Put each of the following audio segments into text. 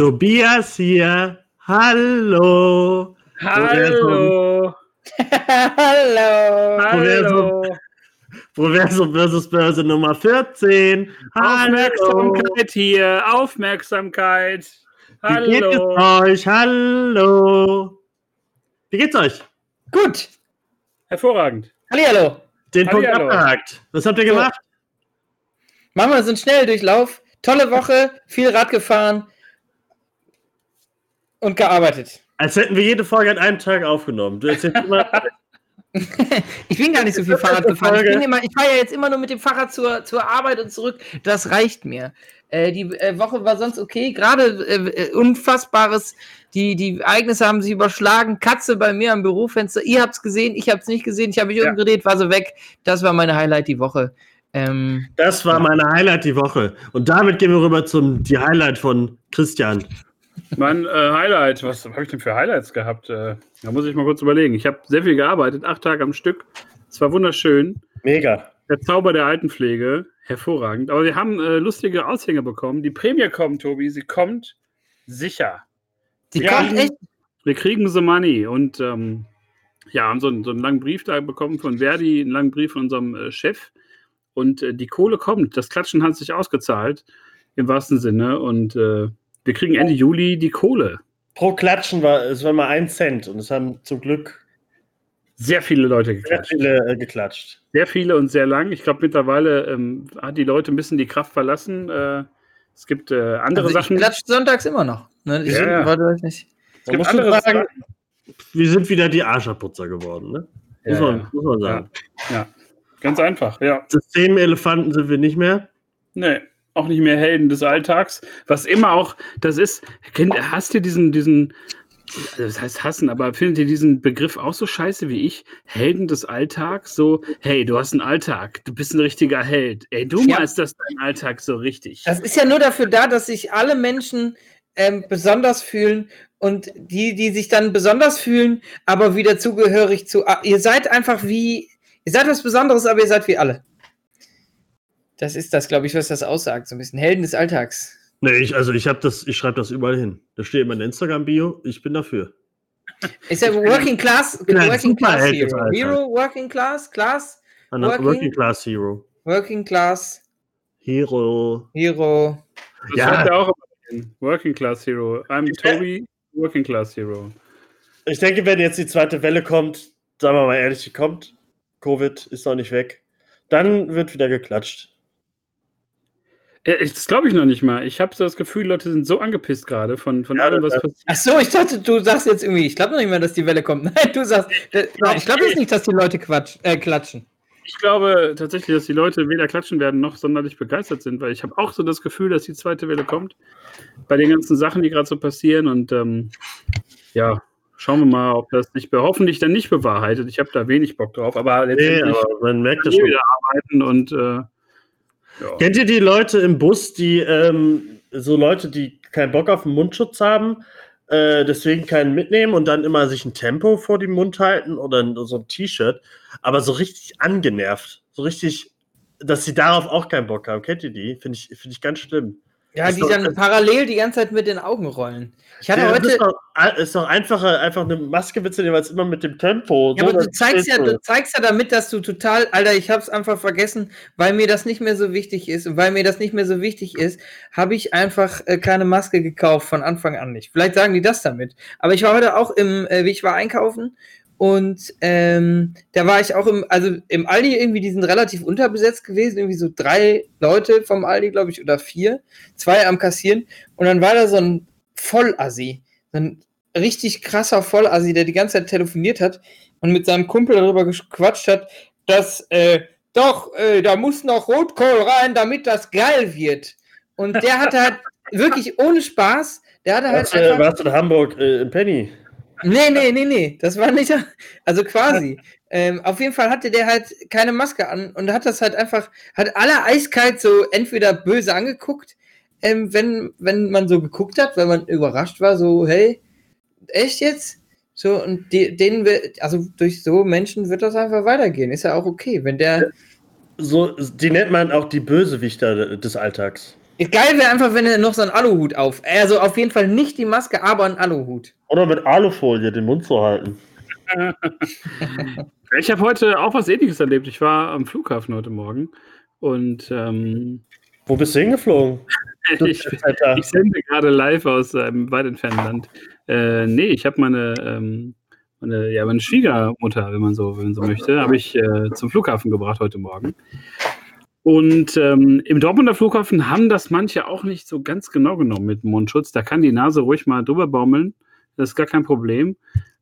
Tobias hier. Hallo. Hallo. Hallo. Hallo. Proversum versus Börse Nummer 14. Hallo. Aufmerksamkeit hier. Aufmerksamkeit. Wie geht es Hallo. euch? Hallo. Wie geht's euch? Gut. Hervorragend. Hallihallo. Den Punkt Hallihallo. abgehakt. Was habt ihr So. gemacht? Machen wir so einen Schnelldurchlauf. Tolle Woche, viel Rad gefahren und gearbeitet. Als hätten wir jede Folge an einem Tag aufgenommen. Du erzählst immer, Ich bin gar nicht so viel Fahrrad gefahren. Ich, Folge. bin immer, ich fahre ja jetzt immer nur mit dem Fahrrad zur, zur Arbeit und zurück. Das reicht mir. Äh, die äh, Woche war sonst okay. Gerade äh, äh, Unfassbares. Die, die Ereignisse haben sich überschlagen. Katze bei mir am Bürofenster. Ihr habt es gesehen, ich habe es nicht gesehen. Ich habe mich Ja. umgedreht, war so weg. Das war meine Highlight die Woche. Ähm, das war meine Highlight die Woche. Und damit gehen wir rüber zum die Highlight von Christian. Mein äh, Highlight. Was habe ich denn für Highlights gehabt? Äh, da muss ich mal kurz überlegen. Ich habe sehr viel gearbeitet, acht Tage am Stück. Es war wunderschön. Mega. Der Zauber der Altenpflege. Hervorragend. Aber wir haben äh, lustige Aushänge bekommen. Die Prämie kommt, Tobi. Sie kommt sicher. sie Ja, kommt echt. Wir kriegen the money und ähm, ja, haben so einen, so einen langen Brief da bekommen von Verdi, einen langen Brief von unserem äh, Chef. Und äh, die Kohle kommt. Das Klatschen hat sich ausgezahlt, im wahrsten Sinne. Und äh, wir kriegen Ende Juli die Kohle. Pro Klatschen war es war mal ein Cent und es haben zum Glück Sehr viele Leute sehr geklatscht. viele äh, geklatscht. Sehr viele und sehr lang. Ich glaube, mittlerweile ähm, hat die Leute ein bisschen die Kraft verlassen. Äh, es gibt äh, andere Also ich Sachen. klatscht sonntags immer noch. Ne? Ich Ja, ja. wollte euch nicht. Man gibt muss andere sagen, wir sind wieder die Arscherputzer geworden. Ne? Muss, Ja, man, ja. muss man sagen. Ja, ganz einfach, ja. Systemelefanten sind wir nicht mehr. Nee, auch nicht mehr Helden des Alltags. Was immer auch, das ist, kennt, hast du diesen, diesen, also das heißt hassen, aber findet ihr diesen Begriff auch so scheiße wie ich? Helden des Alltags? So, hey, du hast einen Alltag, du bist ein richtiger Held. Ey, du Ja. meinst das dein Alltag so richtig. Das ist ja nur dafür da, dass sich alle Menschen ähm, besonders fühlen und die, die sich dann besonders fühlen, aber wieder zugehörig zu. Ihr seid einfach wie. Ihr seid was Besonderes, aber ihr seid wie alle. Das ist das, glaube ich, was das aussagt. So ein bisschen Helden des Alltags. Nee, ich, also ich habe das, ich schreibe das überall hin. Das steht in meiner Instagram-Bio, ich bin dafür. Ist ja Working Class, Working Class Hero. Hero, Working Class, Class, Working- Working Class Hero. Working Class Hero. Hero. Das ja. schreibt er auch immer hin. Working Class Hero. I'm Toby, Working Class Hero. Ich denke, wenn jetzt die zweite Welle kommt, sagen wir mal ehrlich, die kommt, Covid ist noch nicht weg, dann wird wieder geklatscht. Äh, ich- Das glaube ich noch nicht mal. Ich habe so das Gefühl, Leute sind so angepisst gerade von, von Ja, allem, was passiert. Ach so, ich dachte, du sagst jetzt irgendwie, ich glaube noch nicht mehr, dass die Welle kommt. Nein, du sagst, äh, nein, ich glaube jetzt nicht, dass die Leute quatsch, äh, klatschen. Ich glaube tatsächlich, dass die Leute weder klatschen werden noch sonderlich begeistert sind, weil ich habe auch so das Gefühl, dass die zweite Welle kommt. Bei den ganzen Sachen, die gerade so passieren. Und ähm, ja, schauen wir mal, ob das sich be- hoffentlich dann nicht bewahrheitet. Ich habe da wenig Bock drauf, aber Nee, letztendlich aber man merkt das schon. wieder arbeiten und äh, ja. Kennt ihr die Leute im Bus, die ähm, so Leute, die keinen Bock auf den Mundschutz haben, äh, deswegen keinen mitnehmen und dann immer sich ein Tempo vor den Mund halten oder so ein T-Shirt, aber so richtig angenervt, so richtig, dass sie darauf auch keinen Bock haben. Kennt ihr die? Finde ich, finde ich ganz schlimm. Ja, Ist die doch- dann parallel die ganze Zeit mit den Augen rollen. Ich hatte Ja, das heute. ist doch, ist doch einfacher, einfach eine Maske mitzunehmen, als immer mit dem Tempo. Ja, so, aber du das zeigst ja, du zeigst ja damit, dass du total, Alter, ich hab's einfach vergessen, weil mir das nicht mehr so wichtig ist und weil mir das nicht mehr so wichtig ist, habe ich einfach äh, keine Maske gekauft von Anfang an nicht. Vielleicht sagen die das damit. Aber ich war heute auch im, äh, wie ich war einkaufen und ähm, da war ich auch im, also im Aldi irgendwie, die sind relativ unterbesetzt gewesen, irgendwie so drei Leute vom Aldi, glaube ich, oder vier, zwei am Kassieren und dann war da so ein Vollassi, so ein richtig krasser Vollassi, der die ganze Zeit telefoniert hat und mit seinem Kumpel darüber gequatscht hat, dass äh, doch, äh, da muss noch Rotkohl rein, damit das geil wird. Und der hatte halt wirklich ohne Spaß, der hatte halt Warst, du, einfach. warst du in Hamburg äh, im Penny? Nee, nee, nee, nee, das war nicht, also quasi. ähm, auf jeden Fall hatte der halt keine Maske an und hat das halt einfach, hat alle eiskalt so entweder böse angeguckt, ähm, wenn, wenn man so geguckt hat, wenn man überrascht war, so, hey, echt jetzt? So, und die, denen wird, also durch so Menschen wird das einfach weitergehen. Ist ja auch okay, wenn der, So, die nennt man auch die Bösewichter des Alltags. Geil wäre einfach, wenn er noch so einen Aluhut auf. Also auf jeden Fall nicht die Maske, aber einen Aluhut. Oder mit Alufolie den Mund zu halten. Ich habe heute auch was ähnliches erlebt. Ich war am Flughafen heute Morgen und ähm, Wo bist du hingeflogen? Ich, ich sende gerade live aus einem weit entfernten Land. Äh, nee, ich habe meine, ähm, meine, ja, meine Schwiegermutter, wenn man so, wenn man so möchte, habe ich äh, zum Flughafen gebracht heute Morgen. Und ähm, im Dortmunder Flughafen haben das manche auch nicht so ganz genau genommen mit Mundschutz. Da kann die Nase ruhig mal drüber baumeln. Das ist gar kein Problem.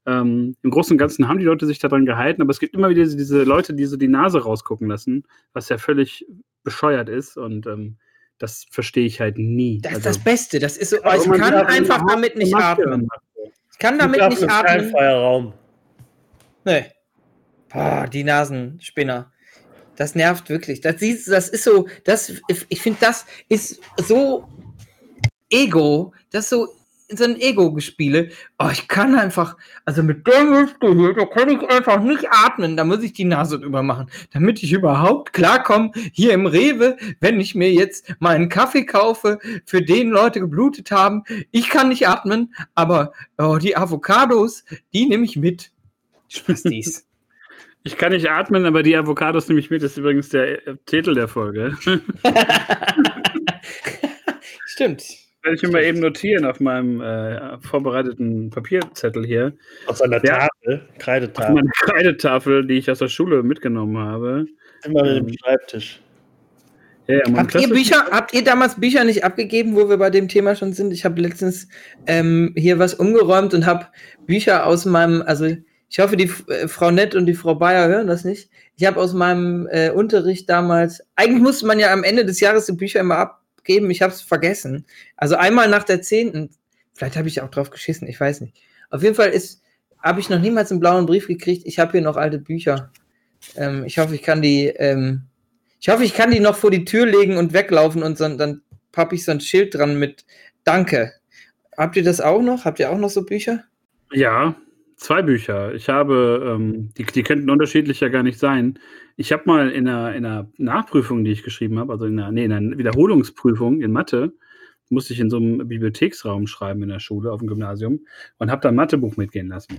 Ähm, Im Großen und Ganzen haben die Leute sich daran gehalten, aber es gibt immer wieder diese, diese Leute, die so die Nase rausgucken lassen, was ja völlig bescheuert ist. Und ähm, das verstehe ich halt nie. Das ist Also- das Beste. Das ist so, ich man kann einfach damit nicht Maske atmen. Ich kann damit Flughafen nicht ist kein atmen. freier Raum. Nee. Boah, die Nasenspinner. Das nervt wirklich. Das, das ist so, das, ich finde, das ist so Ego, das ist so, so ein Ego-Gespiele. Oh, ich kann einfach, also mit der Hüfte hier, da kann ich einfach nicht atmen. Da muss ich die Nase drüber machen, damit ich überhaupt klarkomme, hier im Rewe, wenn ich mir jetzt mal einen Kaffee kaufe, für den Leute geblutet haben. Ich kann nicht atmen, aber oh, die Avocados, die nehme ich mit. Spastis. Ich kann nicht atmen, aber die Avocados nehme ich mit. Das ist übrigens der äh, Titel der Folge. Stimmt. Werde ich mir mal eben notieren auf meinem äh, vorbereiteten Papierzettel hier. Auf seiner Ja. Tafel, Auf Kreidetafel. meine Kreidetafel, die ich aus der Schule mitgenommen habe. Immer mit ähm, dem Schreibtisch. Ja, Habt ihr Bücher, habt ihr damals Bücher nicht abgegeben, wo wir bei dem Thema schon sind? Ich habe letztens ähm, hier was umgeräumt und habe Bücher aus meinem, also ich hoffe, die äh, Frau Nett und die Frau Bayer hören das nicht. Ich habe aus meinem äh, Unterricht damals, eigentlich musste man ja am Ende des Jahres die Bücher immer abgeben, ich habe es vergessen. Also einmal nach der zehnten, vielleicht habe ich auch drauf geschissen, ich weiß nicht. Auf jeden Fall ist, habe ich noch niemals einen blauen Brief gekriegt. Ich habe hier noch alte Bücher. Ähm, ich hoffe, ich kann die, ähm, ich hoffe, ich kann die noch vor die Tür legen und weglaufen und so, dann pappe ich so ein Schild dran mit Danke. Habt ihr das auch noch? Habt ihr auch noch so Bücher? Ja, zwei Bücher. Ich habe, ähm, die, die könnten unterschiedlich ja gar nicht sein. Ich habe mal in einer, in einer Nachprüfung, die ich geschrieben habe, also in einer, nee, in einer Wiederholungsprüfung in Mathe, musste ich in so einem Bibliotheksraum schreiben in der Schule auf dem Gymnasium und habe da ein Mathebuch mitgehen lassen.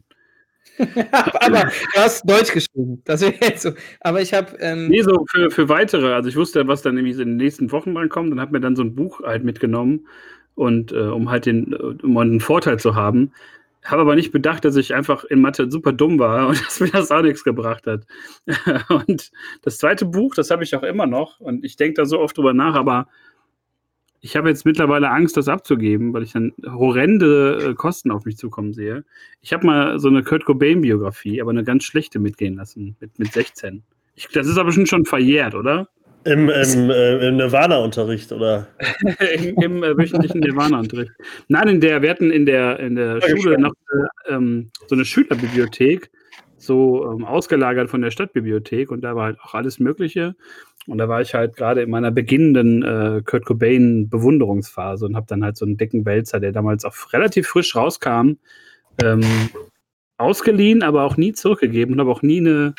Aber du hast Deutsch geschrieben. Das wäre jetzt so. Aber ich habe. Ähm, Nee, so für, für weitere. Also ich wusste, was dann nämlich in den nächsten Wochen dran kommt und habe mir dann so ein Buch halt mitgenommen und äh, um halt den, äh, um einen Vorteil zu haben. Habe aber nicht bedacht, dass ich einfach in Mathe super dumm war und dass mir das auch nichts gebracht hat. und das zweite Buch, das habe ich auch immer noch und ich denke da so oft drüber nach, aber ich habe jetzt mittlerweile Angst, das abzugeben, weil ich dann horrende äh, Kosten auf mich zukommen sehe. Ich habe mal so eine Kurt Cobain-Biografie, aber eine ganz schlechte mitgehen lassen, mit, mit 16. Ich, das ist aber schon, schon verjährt, oder? Im, im, äh, im Nirvana-Unterricht, oder? Im, im äh, wöchentlichen Nirvana-Unterricht. Nein, in der, wir hatten in der, in der Ja, Schule noch äh, ähm, so eine Schülerbibliothek, so ähm, ausgelagert von der Stadtbibliothek und da war halt auch alles Mögliche. Und da war ich halt gerade in meiner beginnenden äh, Kurt Cobain-Bewunderungsphase und habe dann halt so einen dicken Wälzer, der damals auch relativ frisch rauskam, ähm, ausgeliehen, aber auch nie zurückgegeben und habe auch nie eine,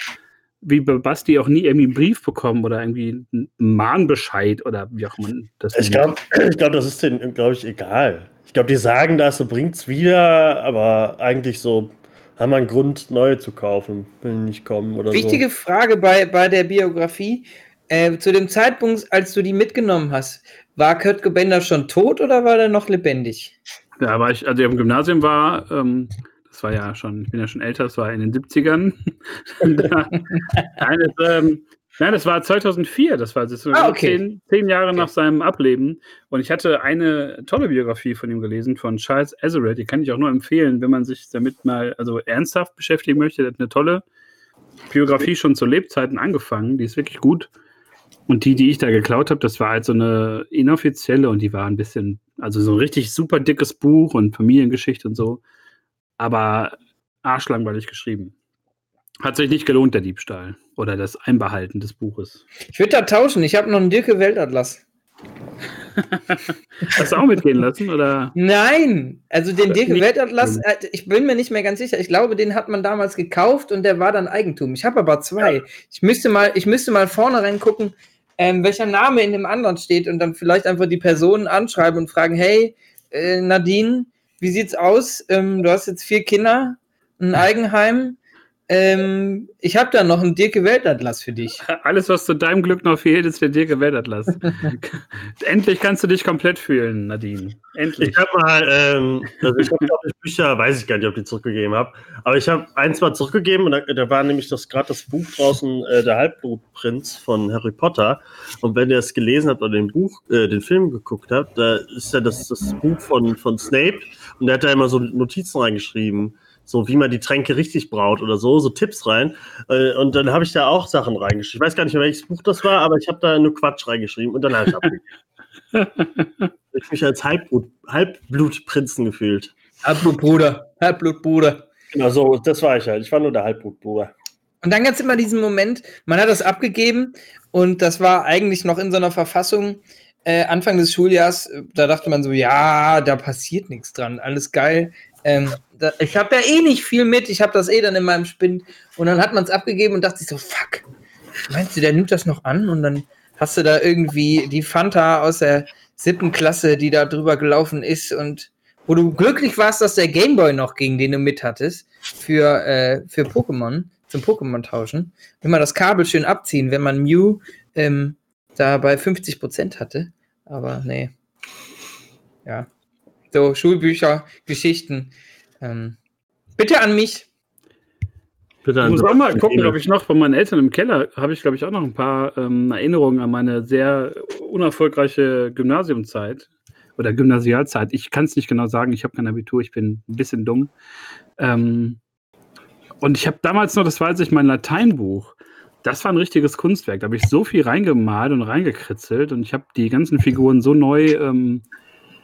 wie bei Basti, auch nie irgendwie einen Brief bekommen oder irgendwie einen Mahnbescheid oder wie auch immer das Ich glaube, ich glaub, das ist denen, glaube ich, egal. Ich glaube, die sagen das, so bringt's wieder, aber eigentlich so haben wir einen Grund, neue zu kaufen, will nicht kommen oder wichtige Frage bei, bei der Biografie. Äh, zu dem Zeitpunkt, als du die mitgenommen hast, war Kurt da schon tot oder war der noch lebendig? Ja, aber ich, also im Gymnasium war, ähm, das war ja schon, ich bin ja schon älter, das war in den 70ern. Und da- nein, das, ähm, nein, das war 2004, das war das Ah, okay. zehn, zehn Jahre Okay. nach seinem Ableben. Und ich hatte eine tolle Biografie von ihm gelesen, von Charles Azerett, die kann ich auch nur empfehlen, wenn man sich damit mal also ernsthaft beschäftigen möchte. Der hat eine tolle Biografie schon zu Lebzeiten angefangen, die ist wirklich gut. Und die, die ich da geklaut habe, das war halt so eine inoffizielle und die war ein bisschen, also so ein richtig super dickes Buch und Familiengeschichte und so. Aber arschlangweilig geschrieben. Hat sich nicht gelohnt, der Diebstahl oder das Einbehalten des Buches. Ich würde da tauschen. Ich habe noch einen Dirke Weltatlas. Hast du auch mitgehen lassen? Oder? Nein, also den Dirke Weltatlas, äh, ich bin mir nicht mehr ganz sicher. Ich glaube, den hat man damals gekauft und der war dann Eigentum. Ich habe aber zwei. Ich müsste mal, ich müsste mal vorne reingucken. ähm, welcher Name in dem anderen steht und dann vielleicht einfach die Personen anschreiben und fragen, hey, äh, Nadine, wie sieht's aus? Ähm, du hast jetzt vier Kinder, ein Eigenheim. Ähm, ich habe da noch einen Dirke Weltatlas für dich. Alles, was zu deinem Glück noch fehlt, ist der Dirke Weltatlas. Endlich kannst du dich komplett fühlen, Nadine. Endlich. Ich habe mal, ähm, also ich habe Bücher, weiß ich gar nicht, ob ich die zurückgegeben habe, aber ich habe eins mal zurückgegeben und da, da war nämlich das gerade das Buch draußen, äh, der Halbblutprinz von Harry Potter. Und wenn ihr es gelesen habt oder den Buch, äh, den Film geguckt habt, da ist ja das, das Buch von, von Snape und der hat da immer so Notizen reingeschrieben so wie man die Tränke richtig braut oder so, so Tipps rein. Äh, und dann habe ich da auch Sachen reingeschrieben. Ich weiß gar nicht mehr, welches Buch das war, aber ich habe da nur Quatsch reingeschrieben und dann habe ich abgegeben. ich mich als Halbblut, Halbblutprinzen gefühlt. Halbblutbruder, Halbblutbruder. Genau so, das war ich halt. Ich war nur der Halbblutbruder. Und dann gab es immer diesen Moment, man hat das abgegeben und das war eigentlich noch in so einer Verfassung, äh, Anfang des Schuljahres, da dachte man so, ja, da passiert nichts dran, alles geil. Ähm, da, ich habe ja eh nicht viel mit, ich habe das eh dann in meinem Spind. Und dann hat man es abgegeben und dachte sich so, fuck, meinst du, der nimmt das noch an? Und dann hast du da irgendwie die Fanta aus der siebten Klasse, die da drüber gelaufen ist und wo du glücklich warst, dass der Gameboy noch ging, den du mit hattest, für, äh, für Pokémon, zum Pokémon tauschen. Immer das Kabel schön abziehen, wenn man Mew ähm, da bei 50% hatte. Aber nee. Ja. So, Schulbücher, Geschichten. Ähm, bitte an mich. Bitte an ich muss auch mal gucken, ob ich noch bei meinen Eltern im Keller habe ich, glaube ich, auch noch ein paar ähm, Erinnerungen an meine sehr unerfolgreiche Gymnasiumzeit oder Gymnasialzeit. Ich kann es nicht genau sagen, ich habe kein Abitur, ich bin ein bisschen dumm. Ähm, und ich habe damals noch, das weiß ich, mein Lateinbuch. Das war ein richtiges Kunstwerk. Da habe ich so viel reingemalt und reingekritzelt und ich habe die ganzen Figuren so neu ähm,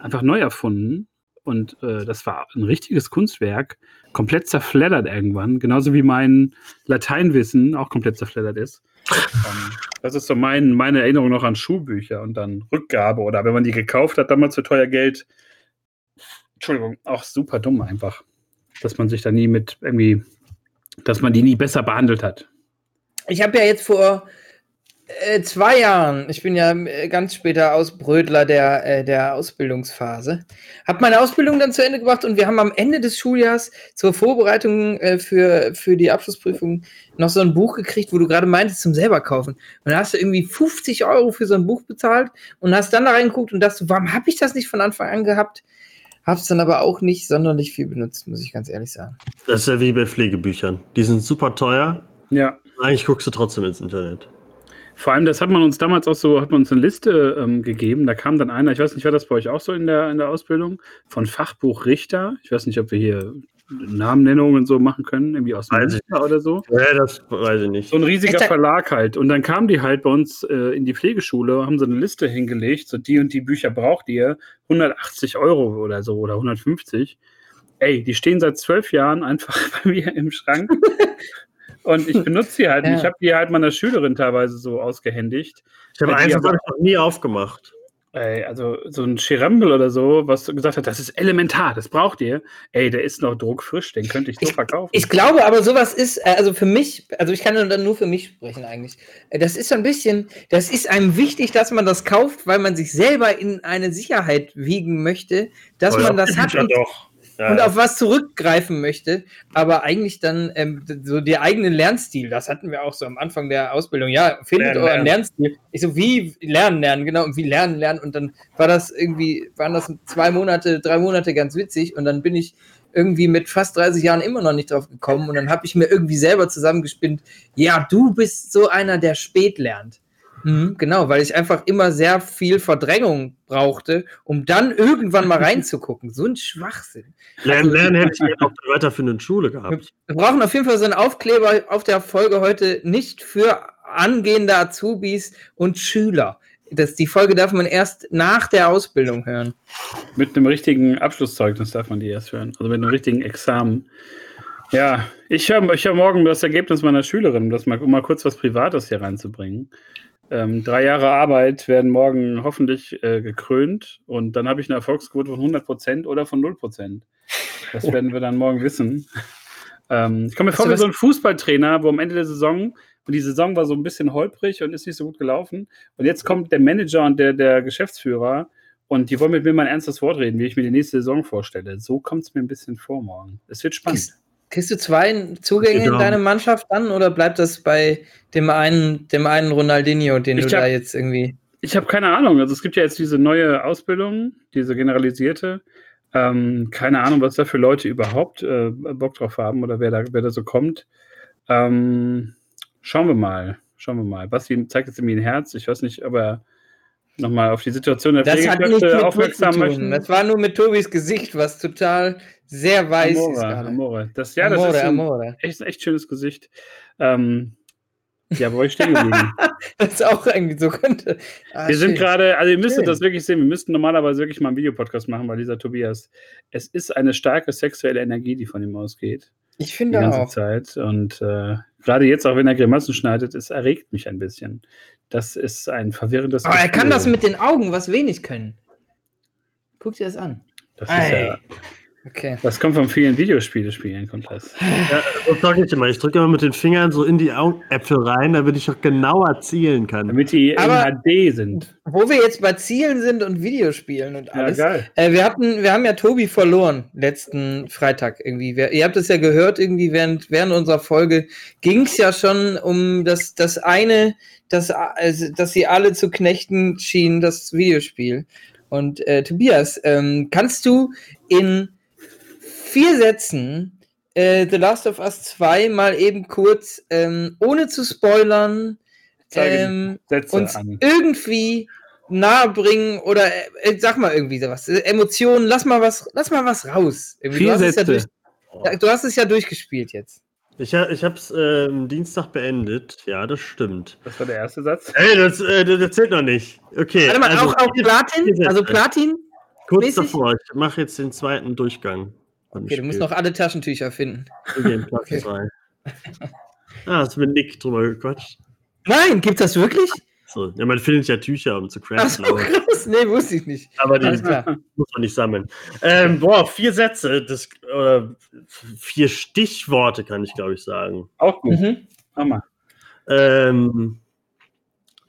einfach neu erfunden. Und äh, das war ein richtiges Kunstwerk, komplett zerfleddert irgendwann, genauso wie mein Lateinwissen auch komplett zerfleddert ist. ähm, das ist so mein, meine Erinnerung noch an Schulbücher und dann Rückgabe oder wenn man die gekauft hat, damals für teuer Geld. Entschuldigung, auch super dumm einfach, dass man sich da nie mit irgendwie, dass man die nie besser behandelt hat. Ich habe ja jetzt vor äh, zwei Jahren, ich bin ja äh, ganz später Ausbrödler der, äh, der Ausbildungsphase, habe meine Ausbildung dann zu Ende gebracht und wir haben am Ende des Schuljahrs zur Vorbereitung äh, für, für die Abschlussprüfung noch so ein Buch gekriegt, wo du gerade meintest zum selber kaufen. Und da hast du irgendwie 50 Euro für so ein Buch bezahlt und hast dann da reingeguckt und dachtest, warum habe ich das nicht von Anfang an gehabt? Hab's dann aber auch nicht sonderlich viel benutzt, muss ich ganz ehrlich sagen. Das ist ja wie bei Pflegebüchern. Die sind super teuer. Ja. Eigentlich guckst du trotzdem ins Internet. Vor allem, das hat man uns damals auch so, hat man uns eine Liste ähm, gegeben. Da kam dann einer, ich weiß nicht, war das bei euch auch so in der, in der Ausbildung, von Fachbuch Richter. Ich weiß nicht, ob wir hier Namennennungen so machen können, irgendwie aus Münster oder so. Ja, das weiß ich nicht. So ein riesiger Verlag halt. Und dann kamen die halt bei uns äh, in die Pflegeschule, haben so eine Liste hingelegt, so die und die Bücher braucht ihr, 180 Euro oder so oder 150. Ey, die stehen seit zwölf Jahren einfach bei mir im Schrank. Und ich benutze sie halt. Ja. Ich habe die halt meiner Schülerin teilweise so ausgehändigt. Ich habe eins aber noch nie aufgemacht. Ey, also so ein Scherambel oder so, was gesagt hat, das ist elementar, das braucht ihr. Ey, der ist noch druckfrisch, den könnte ich so ich, verkaufen. Ich glaube aber, sowas ist, äh, also für mich, also ich kann dann nur für mich sprechen eigentlich. Äh, das ist so ein bisschen, das ist einem wichtig, dass man das kauft, weil man sich selber in eine Sicherheit wiegen möchte, dass oh, man das hat. Und, doch ja, und auf was zurückgreifen möchte, aber eigentlich dann ähm, so der eigene Lernstil, das hatten wir auch so am Anfang der Ausbildung, ja, findet lernen, euren lernen. Lernstil. Ich so, wie lernen, lernen, genau, und wie lernen, lernen und dann war das irgendwie, waren das zwei Monate, drei Monate ganz witzig und dann bin ich irgendwie mit fast 30 Jahren immer noch nicht drauf gekommen und dann habe ich mir irgendwie selber zusammengespinnt, ja, du bist so einer, der spät lernt. Mhm, genau, weil ich einfach immer sehr viel Verdrängung brauchte, um dann irgendwann mal reinzugucken. So ein Schwachsinn. Lernen, also, lernen hätte ich ja auf der weiterführenden Schule gehabt. Wir brauchen auf jeden Fall so einen Aufkleber auf der Folge heute nicht für angehende Azubis und Schüler. Das, die Folge darf man erst nach der Ausbildung hören. Mit einem richtigen Abschlusszeugnis darf man die erst hören. Also mit einem richtigen Examen. Ja, ich höre ich hör morgen das Ergebnis meiner Schülerin, um das mal, um mal kurz was Privates hier reinzubringen. Ähm, drei Jahre Arbeit werden morgen hoffentlich äh, gekrönt und dann habe ich eine Erfolgsquote von 100% oder von 0%. Das werden wir dann morgen wissen. Ähm, ich komme mir vor wie so ein Fußballtrainer, wo am Ende der Saison und die Saison war so ein bisschen holprig und ist nicht so gut gelaufen. Und jetzt kommt der Manager und der, der Geschäftsführer und die wollen mit mir mal ein ernstes Wort reden, wie ich mir die nächste Saison vorstelle. So kommt es mir ein bisschen vor morgen. Es wird spannend. Kriegst, kriegst du zwei Zugänge Genau. in deine Mannschaft dann oder bleibt das bei dem einen, dem einen Ronaldinho, den Ich du hab- da jetzt irgendwie. Ich habe keine Ahnung. Also es gibt ja jetzt diese neue Ausbildung, diese generalisierte. Ähm, keine Ahnung, was da für Leute überhaupt äh, Bock drauf haben oder wer da, wer da so kommt. Ähm, schauen wir mal. Schauen wir mal. Basti zeigt jetzt irgendwie ein Herz. Ich weiß nicht, ob er nochmal auf die Situation der Das Pflegekräfte aufmerksam möchte. Das war nur mit Tobis Gesicht, was total sehr weiß ist Amore, gerade. Amore. Das, ja, das Amore, ist ein echt, echt schönes Gesicht. Ähm, ja, wo ich stehen geblieben? Das ist auch irgendwie so könnte. Ah, Wir sind schön. gerade, also ihr müsstet Schön. das wirklich sehen, wir müssten normalerweise wirklich mal einen Videopodcast machen, weil dieser Tobias, es ist eine starke sexuelle Energie, die von ihm ausgeht. Ich Die finde ganze auch. Zeit. Und äh, gerade jetzt, auch wenn er Grimassen schneidet, es erregt mich ein bisschen. Das ist ein verwirrendes Aber er kann Gefühl. das mit den Augen, was wenig können. Guck dir das an. Das, ist Ei. ja, Okay. das kommt von vielen Videospiele spielen, kommt das. Ja, das sag ich immer. Ich drücke immer mit den Fingern so in die Augäpfel rein, damit ich auch genauer zielen kann. Damit die Aber- in HD sind. Wo wir jetzt bei Zielen sind und Videospielen und Ja, alles. geil. Äh, wir hatten, wir haben ja Tobi verloren letzten Freitag irgendwie. Wir, ihr habt es ja gehört, irgendwie während, während unserer Folge ging es ja schon um das, das eine, das, also, dass sie alle zu knechten schienen, das Videospiel. Und äh, Tobias, ähm, kannst du in vier Sätzen äh, The Last of Us 2 mal eben kurz, ähm, ohne zu spoilern, ähm, Sätze uns an. irgendwie nahe bringen oder äh, sag mal irgendwie sowas. Äh, Emotionen, lass mal was, lass mal was raus. Irgendwie. Vier du, hast es ja durch, Sätze. du hast es ja durchgespielt jetzt. Ich, ha- ich habe es äh, Dienstag beendet. Ja, das stimmt. Das war der erste Satz. Ey, das, äh, das das zählt noch nicht. Okay. Warte mal, also auch, auch Platin? Sätze. Also Platin? Kurz mäßig? davor. Ich mache jetzt den zweiten Durchgang. Okay, du musst noch alle Taschentücher finden. Okay, Platz Okay. zwei. Ah, hast du mit Nick drüber gequatscht? Nein, gibt's das wirklich? So. Ja, man findet ja Tücher, um zu Ach craften, so, aber, krass. Nee, wusste ich nicht. aber die muss man nicht sammeln. Ähm, boah, vier Sätze, das, oder vier Stichworte kann ich, glaube ich, sagen. Auch gut. Mhm. Mal. Ähm,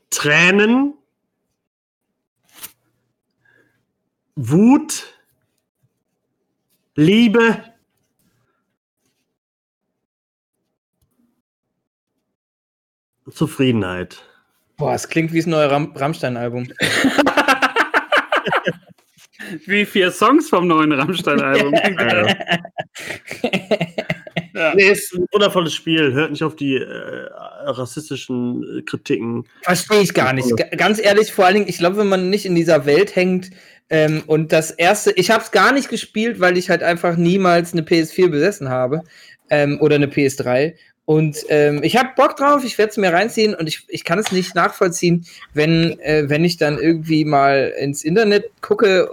Tränen, Wut, Liebe, Zufriedenheit. Boah, es klingt wie das neue Ram Rammstein-Album. Wie vier Songs vom neuen Rammstein-Album. Ja. ja. Nee, ist ein wundervolles Spiel. Hört nicht auf die äh, rassistischen äh, Kritiken. Verstehe ich gar nicht. Ga- Ganz ehrlich, vor allen Dingen, ich glaube, wenn man nicht in dieser Welt hängt ähm, und das erste, ich habe es gar nicht gespielt, weil ich halt einfach niemals eine PS4 besessen habe ähm, oder eine PS3. Und ähm, ich habe Bock drauf, ich werde es mir reinziehen und ich, ich kann es nicht nachvollziehen, wenn, äh, wenn ich dann irgendwie mal ins Internet gucke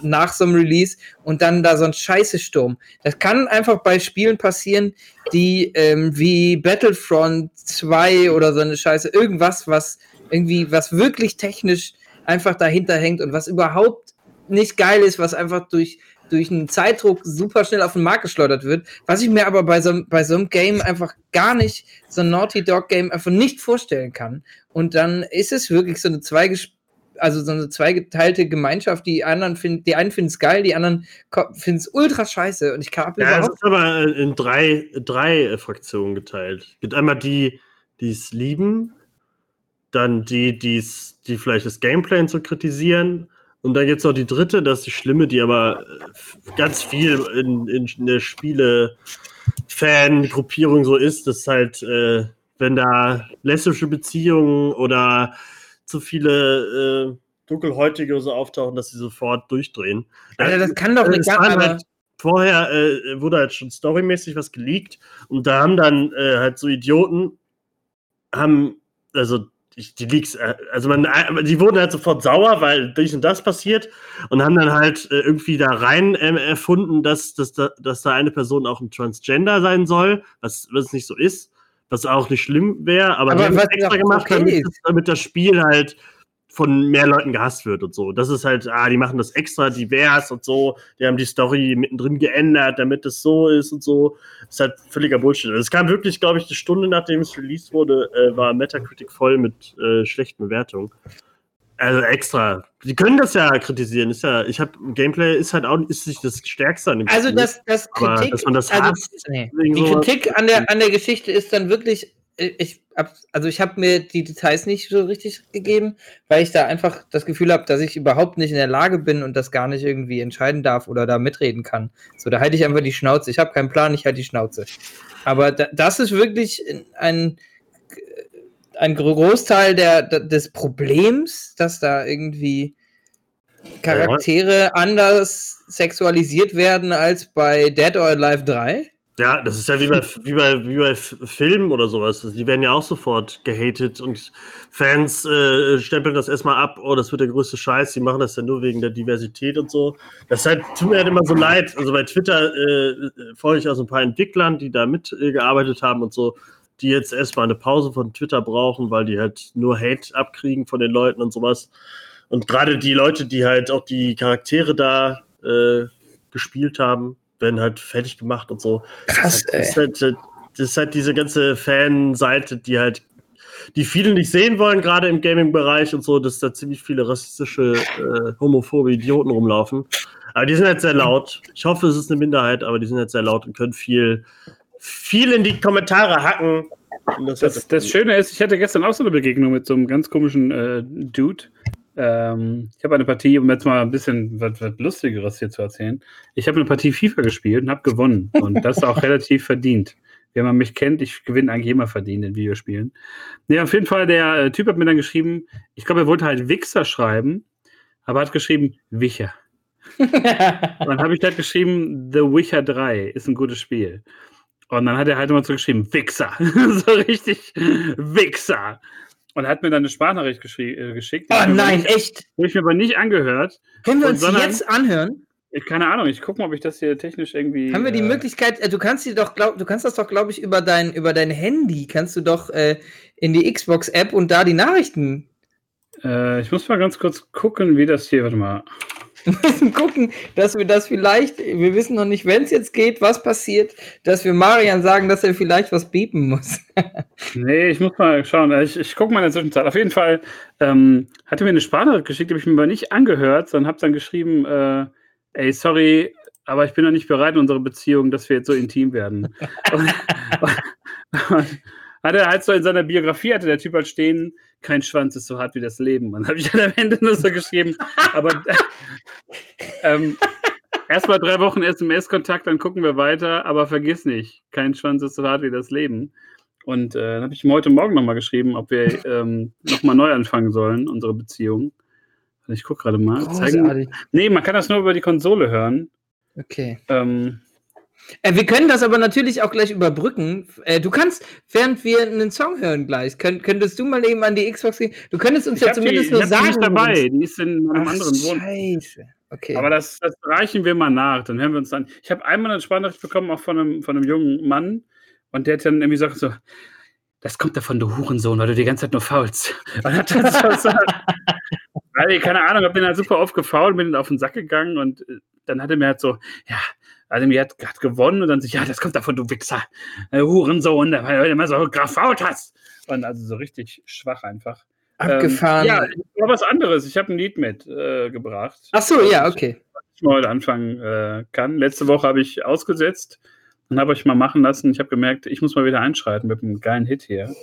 nach so einem Release und dann da so ein Scheiße-Sturm. Das kann einfach bei Spielen passieren, die ähm, wie Battlefront 2 oder so eine Scheiße, irgendwas, was irgendwie, was wirklich technisch einfach dahinter hängt und was überhaupt nicht geil ist, was einfach durch, durch einen Zeitdruck super schnell auf den Markt geschleudert wird. Was ich mir aber bei so, einem- bei so einem Game einfach gar nicht, so ein Naughty Dog Game einfach nicht vorstellen kann. Und dann ist es wirklich so eine zweiges also so eine zweigeteilte Gemeinschaft, die anderen finden, die einen finden es geil, die anderen finden es ultra scheiße und ich kann Ja, es ist aber in drei, drei Fraktionen geteilt. Es gibt einmal die, die es lieben, dann die, die's, die vielleicht das Gameplay so kritisieren. Und dann gibt es noch die dritte, das ist die schlimme, die aber äh, ganz viel in, in, in der Spiele-Fan-Gruppierung so ist, dass halt, äh, wenn da lesbische Beziehungen oder zu viele äh, Dunkelhäutige so auftauchen, dass sie sofort durchdrehen. Alter, das kann doch nicht aber halt vorher äh, wurde halt schon storymäßig was geleakt und da haben dann äh, halt so Idioten haben also die Leaks, äh, also man, äh, die wurden halt sofort sauer, weil dies und das passiert und haben dann halt äh, irgendwie da rein ähm, erfunden, dass, dass, da, dass da eine Person auch ein Transgender sein soll, was, was nicht so ist, was auch nicht schlimm wäre, aber, Aber die haben was es extra gemacht, okay. damit, das, damit das Spiel halt von mehr Leuten gehasst wird und so. Das ist halt, ah, die machen das extra divers und so. Die haben die Story mittendrin geändert, damit es so ist und so. Das ist halt völliger Bullshit. Es kam wirklich, glaube ich, eine Stunde nachdem es released wurde, äh, war Metacritic voll mit äh, schlechten Bewertungen. Also extra. Die können das ja kritisieren. Ist ja, ich habe Gameplay ist halt auch ist nicht das Stärkste an dem Also Spiel, das, das Kritik, dass man das also, hasst, nee. Die Kritik an der, an der Geschichte ist dann wirklich ich hab, also ich habe mir die Details nicht so richtig gegeben, weil ich da einfach das Gefühl habe, dass ich überhaupt nicht in der Lage bin und das gar nicht irgendwie entscheiden darf oder da mitreden kann. So, da halte ich einfach die Schnauze. Ich habe keinen Plan, ich halte die Schnauze. Aber da, das ist wirklich ein, ein Großteil der, des Problems, dass da irgendwie Charaktere anders sexualisiert werden als bei Dead or Alive 3. Ja, das ist ja wie bei, wie bei, wie bei Filmen oder sowas. Die werden ja auch sofort gehatet und Fans äh, stempeln das erstmal ab, oh, das wird der größte Scheiß, die machen das ja nur wegen der Diversität und so. Das halt, tut mir halt immer so leid. Also bei Twitter äh, folge ich auch so ein paar Entwicklern, die da mitgearbeitet äh, haben und so, die jetzt erstmal eine Pause von Twitter brauchen, weil die halt nur Hate abkriegen von den Leuten und sowas. Und gerade die Leute, die halt auch die Charaktere da äh, gespielt haben, werden halt fertig gemacht und so. Krass, das ist, halt, das ist halt diese ganze Fanseite, die halt, die viele nicht sehen wollen, gerade im Gaming-Bereich und so, dass da ziemlich viele rassistische, äh, homophobe Idioten rumlaufen. Aber die sind halt sehr laut. Ich hoffe, es ist eine Minderheit, aber die sind halt sehr laut und können viel, viel in die Kommentare hacken. Das, das, das, Schöne ist, ich hatte gestern auch so eine Begegnung mit so einem ganz komischen äh, Dude, ähm, ich habe eine Partie, um jetzt mal ein bisschen was, was, Lustigeres hier zu erzählen. Ich habe eine Partie FIFA gespielt und habe gewonnen. Und das auch relativ verdient. Wenn man mich kennt, ich gewinne eigentlich immer verdient in Videospielen. Nee, auf jeden Fall, der äh, Typ hat mir dann geschrieben, ich glaube, er wollte halt Wichser schreiben, aber hat geschrieben Wicher. dann habe ich halt geschrieben, The Witcher 3 ist ein gutes Spiel. Und dann hat er halt immer so geschrieben, Wichser. so richtig Wichser. Und hat mir dann eine Sprachnachricht äh, geschickt. Oh nein, nicht, echt? Habe ich mir aber nicht angehört. Können wir uns die jetzt anhören? Ich, keine Ahnung, ich gucke mal, ob ich das hier technisch irgendwie. Haben wir die äh, Möglichkeit, äh, du kannst die doch, glaub, du kannst das doch, glaube ich, über dein, über dein Handy, kannst du doch äh, in die Xbox-App und da die Nachrichten. Äh, ich muss mal ganz kurz gucken, wie das hier, warte mal. Wir müssen gucken, dass wir das vielleicht, wir wissen noch nicht, wenn es jetzt geht, was passiert, dass wir Marian sagen, dass er vielleicht was biepen muss. nee, ich muss mal schauen. Ich, ich gucke mal in der Zwischenzeit. Auf jeden Fall ähm, hatte mir eine Sprache geschickt, die habe ich mir aber nicht angehört, sondern habe dann geschrieben, äh, ey, sorry, aber ich bin noch nicht bereit in unserer Beziehung, dass wir jetzt so intim werden. und, und, hat er halt so in seiner Biografie, hatte der Typ halt stehen, kein Schwanz ist so hart wie das Leben. Und habe ich dann am Ende nur so geschrieben, aber ähm, erstmal drei Wochen SMS-Kontakt, dann gucken wir weiter, aber vergiss nicht, kein Schwanz ist so hart wie das Leben. Und äh, dann habe ich ihm heute Morgen nochmal geschrieben, ob wir ähm, nochmal neu anfangen sollen, unsere Beziehung. Ich gucke gerade mal. Zeigen. Nee, man kann das nur über die Konsole hören. Okay. Ähm, äh, wir können das aber natürlich auch gleich überbrücken. Äh, du kannst, während wir einen Song hören gleich, könnt, könntest du mal eben an die Xbox gehen? Du könntest uns ich ja zumindest die, nur sagen. Die nicht dabei, die ist in einem Ach, anderen Wohn. Scheiße. Okay. Aber das, das, reichen wir mal nach, dann hören wir uns dann. Ich habe einmal eine Sprachnachricht bekommen, auch von einem, von einem jungen Mann, und der hat dann irgendwie gesagt so, das kommt davon, du Hurensohn, weil du die ganze Zeit nur faulst. Und hat das so gesagt. Weil, keine Ahnung, hab den halt super oft gefault, bin auf den Sack gegangen und äh, dann hat er mir halt so, ja, also mir hat, hat gewonnen und dann sich, ja, das kommt davon, du Wichser, äh, Hurensohn, weil du immer so gefault hast. Und also so richtig schwach einfach. Abgefahren. Ähm, ja, war was anderes. Ich habe ein Lied mitgebracht. Äh, Ach so, ja, okay. Was ich mal heute anfangen äh, kann. Letzte Woche habe ich ausgesetzt und habe euch mal machen lassen. Ich habe gemerkt, ich muss mal wieder einschreiten mit einem geilen Hit hier.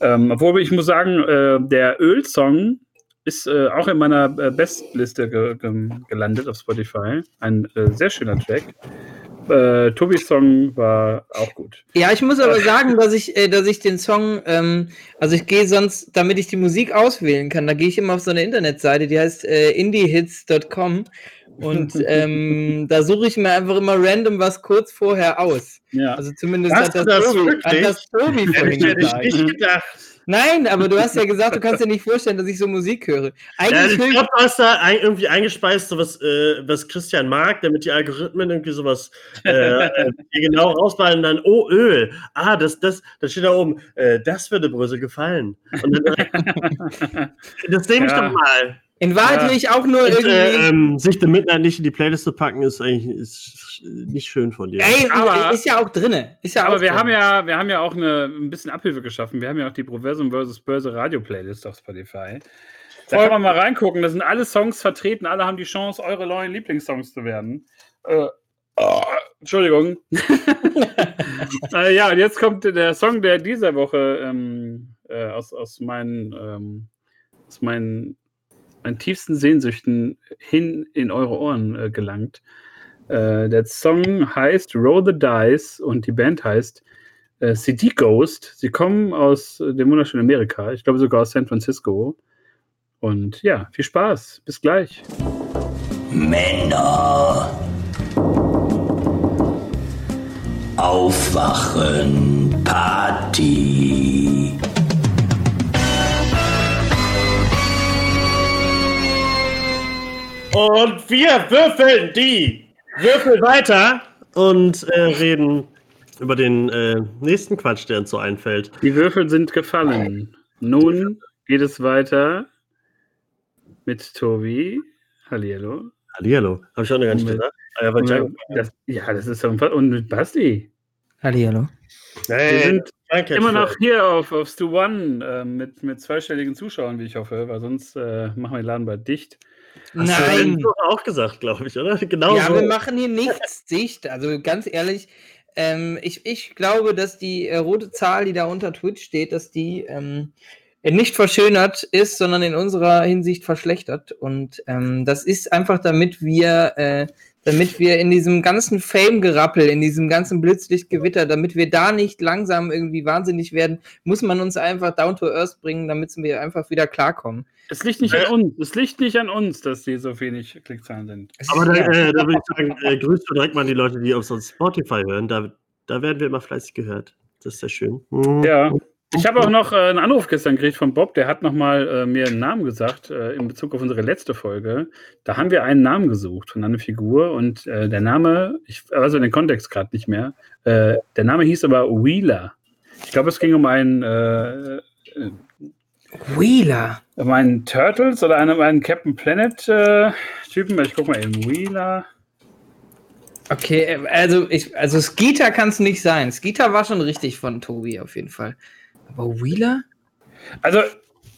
Ähm, obwohl ich muss sagen, äh, der Öl-Song ist äh, auch in meiner äh, Bestliste ge ge gelandet auf Spotify. Ein äh, sehr schöner Track. Äh, Tobis Song war auch gut. Ja, ich muss aber sagen, dass ich, äh, dass ich den Song, ähm, also ich gehe sonst, damit ich die Musik auswählen kann, da gehe ich immer auf so eine Internetseite, die heißt äh, indiehits.com und ähm, da suche ich mir einfach immer random was kurz vorher aus. Ja. Also zumindest Hast hat das, das Tobi, hat das Tobi vorhin gesagt. Nicht gedacht. Nein, aber du hast ja gesagt, du kannst dir nicht vorstellen, dass ich so Musik höre. Ja, Eigentlich ich höre ich, glaube, du hast da ein, irgendwie eingespeist, so was, äh, was Christian mag, damit die Algorithmen irgendwie sowas äh, äh, genau rausballen und dann, oh, Öl. Ah, das, das, das steht da oben. Äh, das würde Brösel gefallen. Und dann, das nehme ich Ja. doch mal. In Wahrheit Ja. höre ich auch nur Und, irgendwie. äh, ähm, sich The Midnight nicht in die Playlist zu packen, ist eigentlich ist nicht schön von dir. Ey, Aber- ist ja auch drinne. Ist ja Aber auch wir drin. haben ja, wir haben ja auch eine, ein bisschen Abhilfe geschaffen. Wir haben ja auch die Proversum vs. Börse Radio Playlist auf Spotify. Da kann man mal reingucken. Da sind alle Songs vertreten. Alle haben die Chance, eure neuen Lieblingssongs zu werden. Äh, oh, Entschuldigung. äh, ja, und jetzt kommt der Song, der dieser Woche ähm, äh, aus, aus meinen, ähm, aus meinen, meinen tiefsten Sehnsüchten hin in eure Ohren äh, gelangt. Äh, der Song heißt Roll the Dice und die Band heißt äh, CD Ghost. Sie kommen aus äh, dem wunderschönen Amerika, ich glaube sogar aus San Francisco. Und ja, viel Spaß. Bis gleich. Männer. Aufwachen, Party. Und wir würfeln die Würfel weiter und äh, reden über den äh, nächsten Quatsch, der uns so einfällt. Die Würfel sind gefallen. Nun geht es weiter mit Tobi. Hallihallo. Hallihallo. Habe ich auch noch gar nicht gesagt. Ah, Das, ja, das ist so ein Und mit Basti. Hallihallo. habe. Wir Hey, sind danke immer für- noch hier auf, auf Stu One äh, mit, mit zweistelligen Zuschauern, wie ich hoffe, weil sonst äh, machen wir den Laden bald dicht. Nein. Woche auch gesagt, glaube ich, oder? Genau Ja, so. wir machen hier nichts dicht. Also ganz ehrlich, ähm, ich, ich glaube, dass die äh, rote Zahl, die da unter Twitch steht, dass die ähm, nicht verschönert ist, sondern in unserer Hinsicht verschlechtert. Und ähm, das ist einfach, damit wir, äh, damit wir in diesem ganzen Fame-Gerappel, in diesem ganzen Blitzlichtgewitter, damit wir da nicht langsam irgendwie wahnsinnig werden, muss man uns einfach down to earth bringen, damit wir einfach wieder klarkommen. Es liegt nicht an uns. Es liegt nicht an uns, dass die so wenig Klickzahlen sind. Aber da, äh, da würde ich sagen, äh, grüßt du direkt mal die Leute, die auf so Spotify hören. Da, da werden wir immer fleißig gehört. Das ist sehr schön. Mhm. Ja. Ich habe auch noch äh, einen Anruf gestern gekriegt von Bob, der hat nochmal äh, mir einen Namen gesagt äh, in Bezug auf unsere letzte Folge. Da haben wir einen Namen gesucht von einer Figur und äh, der Name, ich weiß den Kontext gerade nicht mehr, äh, der Name hieß aber Wheeler. Ich glaube, es ging um einen, äh, äh, Wheeler. Um einen Turtles oder einen, einen Captain Planet äh, Typen. Ich guck mal eben, Wheeler. Okay, äh, also ich, also Skeeter kann es nicht sein. Skeeter war schon richtig von Tobi auf jeden Fall. Aber Wheeler? Also,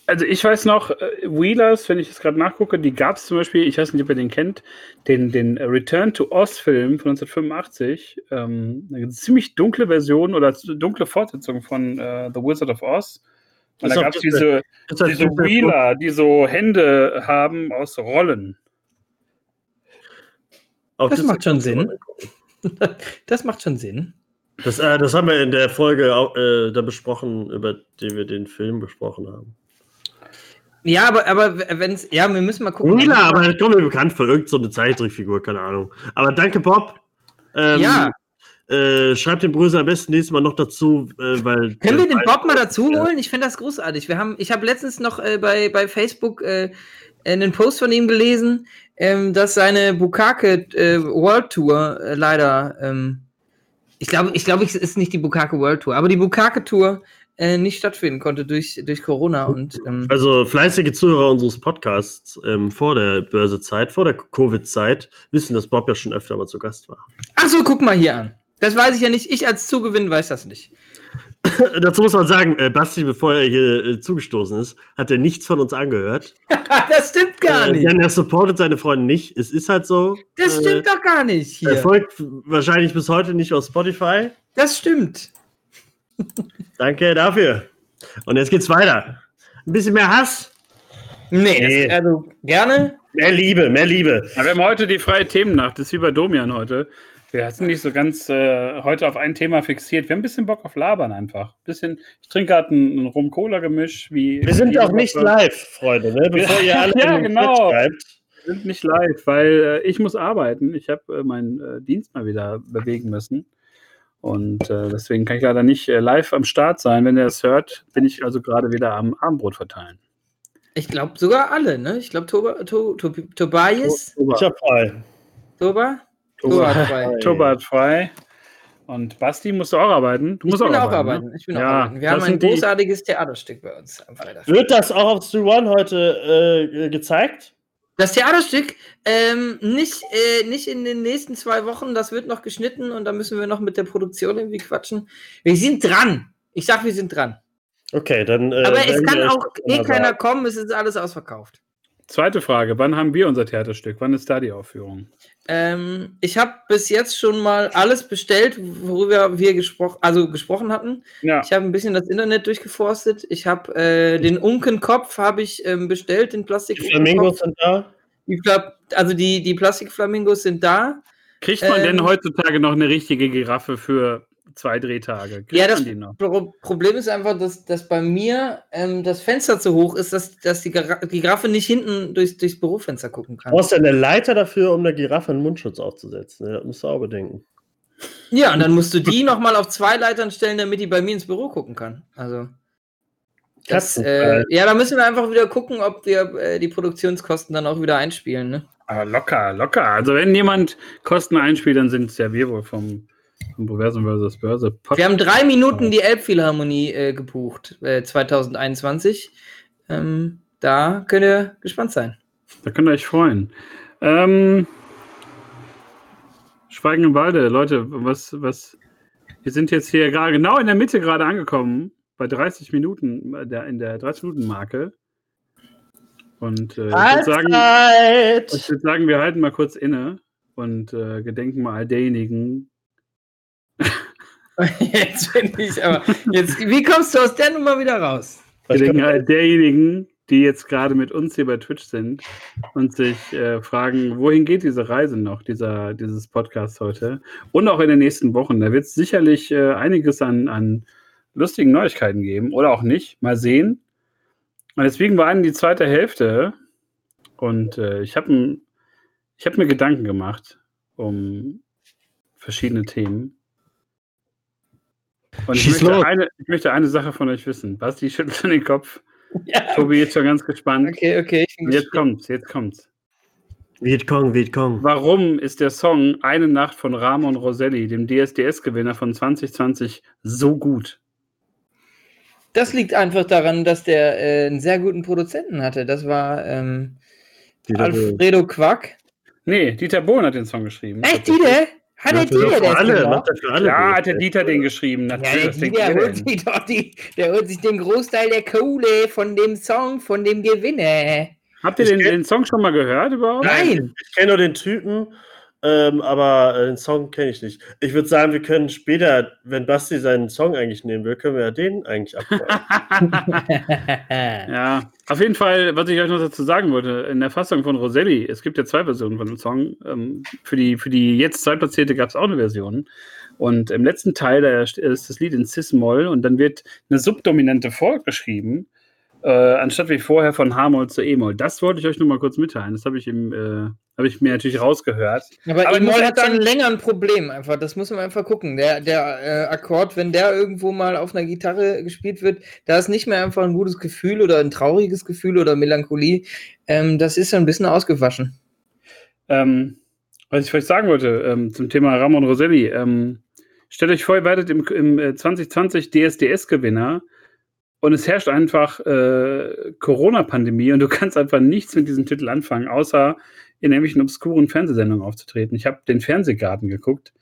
also ich weiß noch, äh, Wheelers, wenn ich das gerade nachgucke, die gab es zum Beispiel, ich weiß nicht, ob ihr den kennt, den, den Return to Oz-Film von 1985. Ähm, eine ziemlich dunkle Version oder dunkle Fortsetzung von äh, The Wizard of Oz. Und da auch gab es diese- diese, das Wheeler, die so Hände haben aus Rollen. Auf Das Discord macht schon Sinn. Das macht schon Sinn. Das, äh, das haben wir in der Folge auch, äh, da besprochen, über die wir den Film besprochen haben. Ja, aber, aber wenn es. Ja, wir müssen mal gucken. Wheeler, aber das kommt mir bekannt vor, irgendeine so eine Zeichentrickfigur, keine Ahnung. Aber danke, Bob. Ähm, Ja. Äh, schreibt den Brösel am besten nächstes Mal noch dazu, äh, weil. Können wir den Bob mal Ja. dazu holen? Ich finde das großartig. Wir haben, ich habe letztens noch äh, bei, bei Facebook äh, einen Post von ihm gelesen, ähm, dass seine Bukake äh, World Tour leider, ähm, ich glaube, ich glaube, es ist nicht die Bukake World Tour, aber die Bukake Tour nicht stattfinden konnte durch, durch Corona und ähm, Also fleißige Zuhörer unseres Podcasts ähm, vor der Börsezeit, vor der Covid-Zeit, wissen, dass Bob ja schon öfter mal zu Gast war. Ach so, guck mal hier an. Das weiß ich ja nicht. Ich als Zugewinn weiß das nicht. Dazu muss man sagen, äh, Basti, bevor er hier äh, zugestoßen ist, hat er nichts von uns angehört. das stimmt gar Äh, nicht. denn er supportet seine Freunde nicht. Es ist halt so. Das Äh, stimmt doch gar nicht Er hier. folgt wahrscheinlich bis heute nicht auf Spotify. Das stimmt. Danke dafür. Und jetzt geht's weiter. Ein bisschen mehr Hass, Nee, Nee. Das, also gerne. mehr Liebe, mehr Liebe. Ja, wir haben heute die freie Themennacht, das ist wie bei Domian heute. Wir sind nicht so ganz äh, heute auf ein Thema fixiert. Wir haben ein bisschen Bock auf Labern einfach. Bisschen, ich trinke gerade ein, ein Rum-Cola-Gemisch. wie Wir sind auch nicht live, Freunde, ne? bevor ihr alle Ja, genau. Schreibt. Wir sind nicht live, weil äh, ich muss arbeiten. Ich habe äh, meinen äh, Dienst mal wieder bewegen müssen. Und äh, deswegen kann ich leider nicht äh, live am Start sein. Wenn ihr es hört, bin ich also gerade wieder am Abendbrot verteilen. Ich glaube sogar alle, ne? Ich glaube Toba, to, to, Tobias, Ich hab frei. Toba, Toba, hat frei. Toba hat frei. Und Basti, musst du auch arbeiten? Du Ich musst bin auch auch arbeiten. arbeiten. Ne? Ich bin auch Ja, arbeiten. Wir haben ein großartiges Theaterstück bei uns am Freitag. Wird das auch auf Stream One heute äh, gezeigt? Das Theaterstück ähm, nicht, äh, nicht in den nächsten zwei Wochen, das wird noch geschnitten und da müssen wir noch mit der Produktion irgendwie quatschen. Wir sind dran. Ich sag, wir sind dran. Okay, dann. Äh, Aber es kann auch eh keiner kommen, es ist alles ausverkauft. Zweite Frage: Wann haben wir unser Theaterstück? Wann ist da die Aufführung? Ähm, ich habe bis jetzt schon mal alles bestellt, worüber wir gesprochen, also gesprochen hatten. Ja, Ich habe ein bisschen das Internet durchgeforstet. Ich habe äh, den Unkenkopf habe ich ähm, bestellt, den Plastik. Die Flamingos sind da. Ich glaub, also die, die Plastikflamingos sind da. kriegt man ähm, denn heutzutage noch eine richtige Giraffe für zwei Drehtage? Kriegt Ja, das man die noch? Pro Problem ist einfach, dass, dass bei mir ähm, das Fenster zu hoch ist, dass, dass die, Gira die Giraffe nicht hinten durchs, durchs Bürofenster gucken kann. Brauchst du eine Leiter dafür, um der Giraffe einen Mundschutz aufzusetzen? Ja, das musst du auch bedenken. Ja, und dann musst du die nochmal auf zwei Leitern stellen, damit die bei mir ins Büro gucken kann. Also. Das, äh, ja, da müssen wir einfach wieder gucken, ob wir äh, die Produktionskosten dann auch wieder einspielen. Ne? Aber locker, locker. Also wenn jemand Kosten einspielt, dann sind es ja wir wohl vom, vom Proversum vs. Börse. Pod Wir haben drei Minuten die Elbphilharmonie äh, gebucht, äh, 2021. Ähm, da könnt ihr gespannt sein. Da könnt ihr euch freuen. Ähm, Schweigen im Walde, Leute, was, was, wir sind jetzt hier gerade genau in der Mitte gerade angekommen, bei 30 Minuten, äh, der, in der 30-Minuten-Marke. Und äh, ich würde sagen, ich würd sagen, wir halten mal kurz inne und äh, gedenken mal all derjenigen. Jetzt bin ich aber. Jetzt, wie kommst du aus der Nummer wieder raus? Gedenken all derjenigen, die jetzt gerade mit uns hier bei Twitch sind und sich äh, fragen, wohin geht diese Reise noch, dieser, dieses Podcast heute und auch in den nächsten Wochen. Da wird es sicherlich äh, einiges an, an lustigen Neuigkeiten geben oder auch nicht. Mal sehen. Und deswegen war an die zweite Hälfte und äh, ich habe ich hab mir Gedanken gemacht um verschiedene Themen. Und ich möchte, eine, ich möchte eine Sache von euch wissen. Basti schüttelt schon den Kopf. Ja, Tobi ist schon ganz gespannt. okay, okay. Jetzt gespannt. kommt's, jetzt kommt's. Vietcong, Vietcong. Warum ist der Song Eine Nacht von Ramon Roselli, dem DSDS-Gewinner von 2020, so gut? Das liegt einfach daran, dass der äh, einen sehr guten Produzenten hatte. Das war ähm, Alfredo Quack. Nee, Dieter Bohlen hat den Song geschrieben. Echt, Dieter? Hat der Dieter das alle, gemacht? alle. Ja, hat der Dieter den geschrieben. Ja, Natürlich, der was denkt Dieter holt sich doch die, der holt sich den Großteil der Kohle von dem Song, von dem Gewinner. Habt ihr den, den Song schon mal gehört überhaupt? Nein! Ich kenne nur den Typen, ähm, aber äh, den Song kenne ich nicht. Ich würde sagen, wir können später, wenn Basti seinen Song eigentlich nehmen will, können wir ja den eigentlich abfragen. Ja, auf jeden Fall, was ich euch noch dazu sagen wollte, in der Fassung von Roselli, es gibt ja zwei Versionen von dem Song. Ähm, für, die, für die jetzt zweitplatzierte gab es auch eine Version. Und im letzten Teil da ist das Lied in Cis-Moll und dann wird eine Subdominante vorgeschrieben, äh, anstatt wie vorher von H-Moll zu E-Moll. Das wollte ich euch nur mal kurz mitteilen. Das habe ich, im, äh, hab ich mir natürlich rausgehört. Aber, Aber E-Moll hat sagen- länger ein Problem einfach. Das muss man einfach gucken. Der, der äh, Akkord, wenn der irgendwo mal auf einer Gitarre gespielt wird, da ist nicht mehr einfach ein gutes Gefühl oder ein trauriges Gefühl oder Melancholie. Ähm, das ist so ein bisschen ausgewaschen. Ähm, was ich euch sagen wollte ähm, zum Thema Ramon Roselli. Ähm, stellt euch vor, ihr werdet im, im äh, 2020 DSDS-Gewinner und es herrscht einfach äh, Corona-Pandemie und du kannst einfach nichts mit diesem Titel anfangen, außer in irgendwelchen obskuren Fernsehsendungen aufzutreten. Ich habe den Fernsehgarten geguckt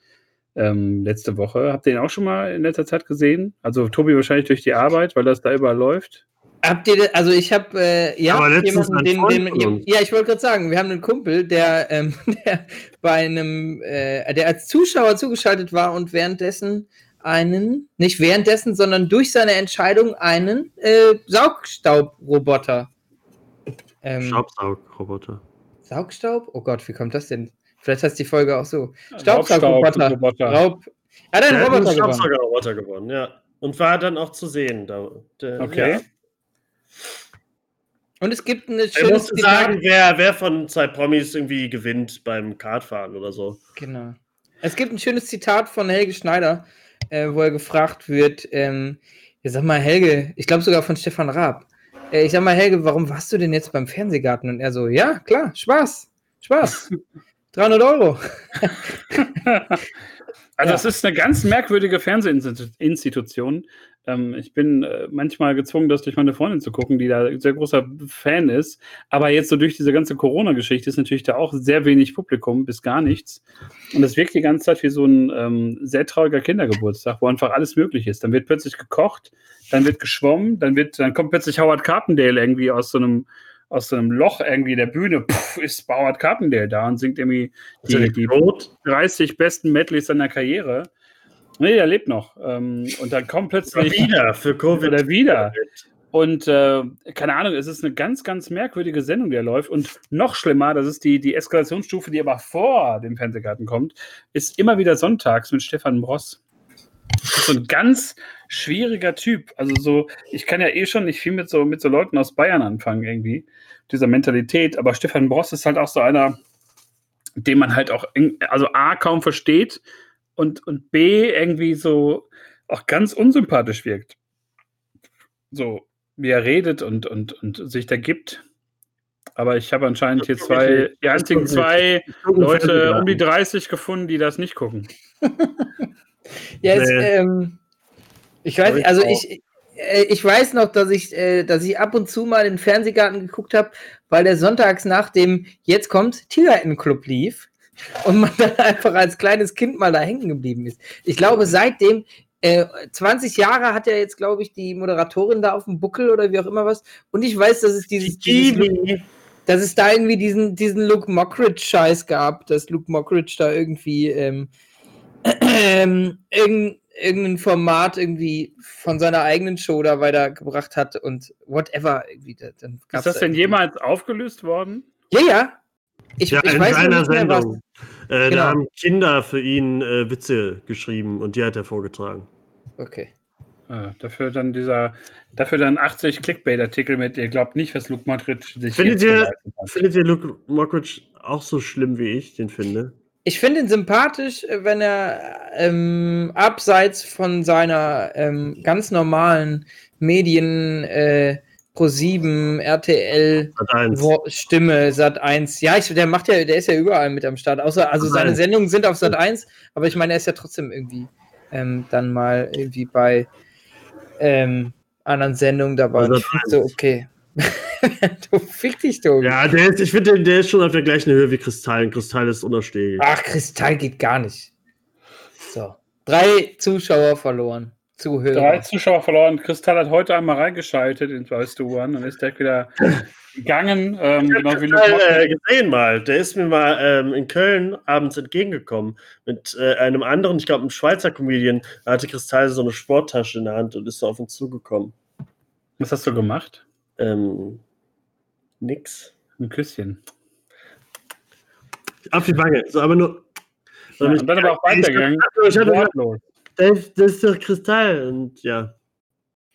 ähm, letzte Woche. Habt ihr den auch schon mal in letzter Zeit gesehen? Also Tobi wahrscheinlich durch die Arbeit, weil das da überall läuft. Habt ihr, also ich habe, äh, ja, ein den, den, ja, ich wollte gerade sagen, wir haben einen Kumpel, der, ähm, der bei einem, äh, der als Zuschauer zugeschaltet war und währenddessen einen, nicht währenddessen, sondern durch seine Entscheidung einen äh, Saugstaubroboter. Ähm, Staubsaugroboter. Saugstaub? Oh Gott, wie kommt das denn? Vielleicht heißt die Folge auch so. Staubsaugroboter. Roboter. Raub. Er hat Der einen hat einen Roboter gewonnen. Staubsaugerroboter gewonnen, ja. Und war dann auch zu sehen. Da, der, Okay. Ja. Und es gibt ein Er schönes musste Zitat. sagen, wer, wer von zwei Promis irgendwie gewinnt beim Kartfahren oder so. Genau. Es gibt ein schönes Zitat von Helge Schneider. Äh, wo er gefragt wird, ähm, ja, sag mal, Helge, ich glaube sogar von Stefan Raab. Äh, ich sag mal, Helge, warum warst du denn jetzt beim Fernsehgarten? Und er so, ja, klar, Spaß, Spaß. 300 Euro. Also Ja. es ist eine ganz merkwürdige Fernsehinstitution. Ähm, ich bin äh, manchmal gezwungen, das durch meine Freundin zu gucken, die da ein sehr großer Fan ist. Aber jetzt so durch diese ganze Corona-Geschichte ist natürlich da auch sehr wenig Publikum, bis gar nichts. Und es wirkt die ganze Zeit wie so ein ähm, sehr trauriger Kindergeburtstag, wo einfach alles möglich ist. Dann wird plötzlich gekocht, dann wird geschwommen, dann wird, dann kommt plötzlich Howard Carpendale irgendwie aus so einem aus so einem Loch irgendwie der Bühne, Puff, ist Howard Carpendale da und singt irgendwie die, die Rot. 30 besten Medleys seiner Karriere. Nee, der lebt noch. Ähm, und dann kommt plötzlich Wieder für Covid. Wieder wieder. Und äh, keine Ahnung, es ist eine ganz, ganz merkwürdige Sendung, die da läuft. Und noch schlimmer, das ist die, die Eskalationsstufe, die aber vor dem Fernsehgarten kommt, ist immer wieder sonntags mit Stefan Bross. So ein ganz schwieriger Typ. Also so, ich kann ja eh schon nicht viel mit so, mit so Leuten aus Bayern anfangen, irgendwie, dieser Mentalität. Aber Stefan Bross ist halt auch so einer, den man halt auch, also A, kaum versteht und, und B, irgendwie so auch ganz unsympathisch wirkt. So, wie er redet und, und, und sich da gibt. Aber ich habe anscheinend hier zwei, die einzigen zwei Leute um die 30 gefunden, die das nicht gucken. Nee. ähm, ich weiß, also ich, äh, ich weiß noch, dass ich, äh, dass ich ab und zu mal den Fernsehgarten geguckt habe, weil der sonntags nach dem Jetzt kommt Tigereitenclub lief und man dann einfach als kleines Kind mal da hängen geblieben ist. Ich glaube, seitdem äh, 20 Jahre hat ja jetzt, glaube ich, die Moderatorin da auf dem Buckel oder wie auch immer was. Und ich weiß, dass es dieses, dieses dass es da irgendwie diesen, diesen Luke Mockridge-Scheiß gab, dass Luke Mockridge da irgendwie ähm, ähm, irgendein, irgendein Format irgendwie von seiner eigenen Show da weitergebracht hat und whatever. Irgendwie, da- dann gab's Ist das da denn irgendwie- jemals aufgelöst worden? Ja, ja. Ich, Ja, ich in weiß nicht mehr, was. Äh, Genau. Da haben Kinder für ihn äh, Witze geschrieben und die hat er vorgetragen. Okay. Ah, dafür dann dieser, dafür dann 80 Clickbait-Artikel mit, ihr glaubt nicht, was Luke Modric sich Findet ihr-. Findet ihr Luke Mockridge auch so schlimm, wie ich den finde? Ich finde ihn sympathisch, wenn er ähm, abseits von seiner ähm, ganz normalen Medien äh, Pro7, RTL, Sat eins. Wo Stimme, Sat 1. Ja, ich, der macht ja, der ist ja überall mit am Start. Außer, also seine Nein. Sendungen sind auf Sat 1, aber ich meine, er ist ja trotzdem irgendwie ähm, dann mal irgendwie bei ähm, anderen Sendungen dabei. Also so, okay. du fick dich, du. Ja, der ist, ich finde, der ist schon auf der gleichen Höhe wie Kristall. Und Kristall ist unerstehlich. Ach, Kristall geht gar nicht. So. Drei Zuschauer verloren. Zuhörer. Drei Zuschauer verloren. Kristall hat heute einmal reingeschaltet in Weißt du One und ist direkt wieder gegangen. Ähm, genau wie Luke Kristall, äh, gesehen mal. Der ist mir mal ähm, in Köln abends entgegengekommen mit äh, einem anderen, ich glaube, einem Schweizer Comedian. Da hatte Kristall so eine Sporttasche in der Hand und ist so auf uns zugekommen. Was hast du gemacht? Ähm, nix. Ein Küsschen. Auf die Wange. So, aber nur. Ja, und dann aber auch weitergegangen. Ich hatte, Wortlos. Das, das ist doch Kristall. Und ja.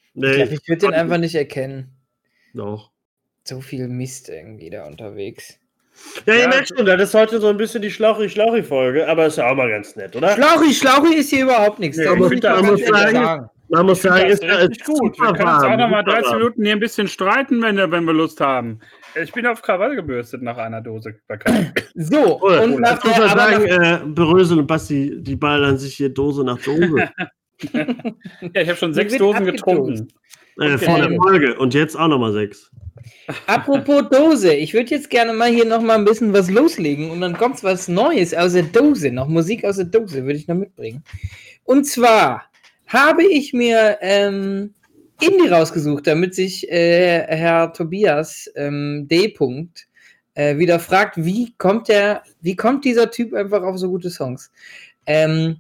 Ich Nee, glaube, ich würde den einfach nicht erkennen. doch. So viel Mist irgendwie da unterwegs. Ja, ihr Ja, merkt schon, das ist heute so ein bisschen die Schlauchi-Schlauchi-Folge, aber ist ja auch mal ganz nett, oder? Schlauchi, Schlauchi ist hier überhaupt nichts. Nee, da ich ich mal muss sagen, sagen. Man muss sagen, Das ist, ist gut. Wir können uns auch noch mal 30 Minuten. Minuten hier ein bisschen streiten, wenn, wenn wir Lust haben. Ich bin auf Krawall gebürstet nach einer Dose. So, Cool. und nach Ich muss der, mal aber sagen, nach, äh, Berösel und Basti, die ballern sich hier Dose nach Dose ja, ich habe schon sechs Dosen getrunken. äh, vor der. Folge und jetzt auch nochmal sechs. apropos Dose, ich würde jetzt gerne mal hier noch mal ein bisschen was loslegen und dann kommt was Neues aus der Dose, noch Musik aus der Dose würde ich noch mitbringen. Und zwar habe ich mir ähm, Indie rausgesucht, damit sich äh, Herr Tobias ähm, D. Punkt, äh, wieder fragt, wie kommt der, wie kommt dieser Typ einfach auf so gute Songs? Ähm,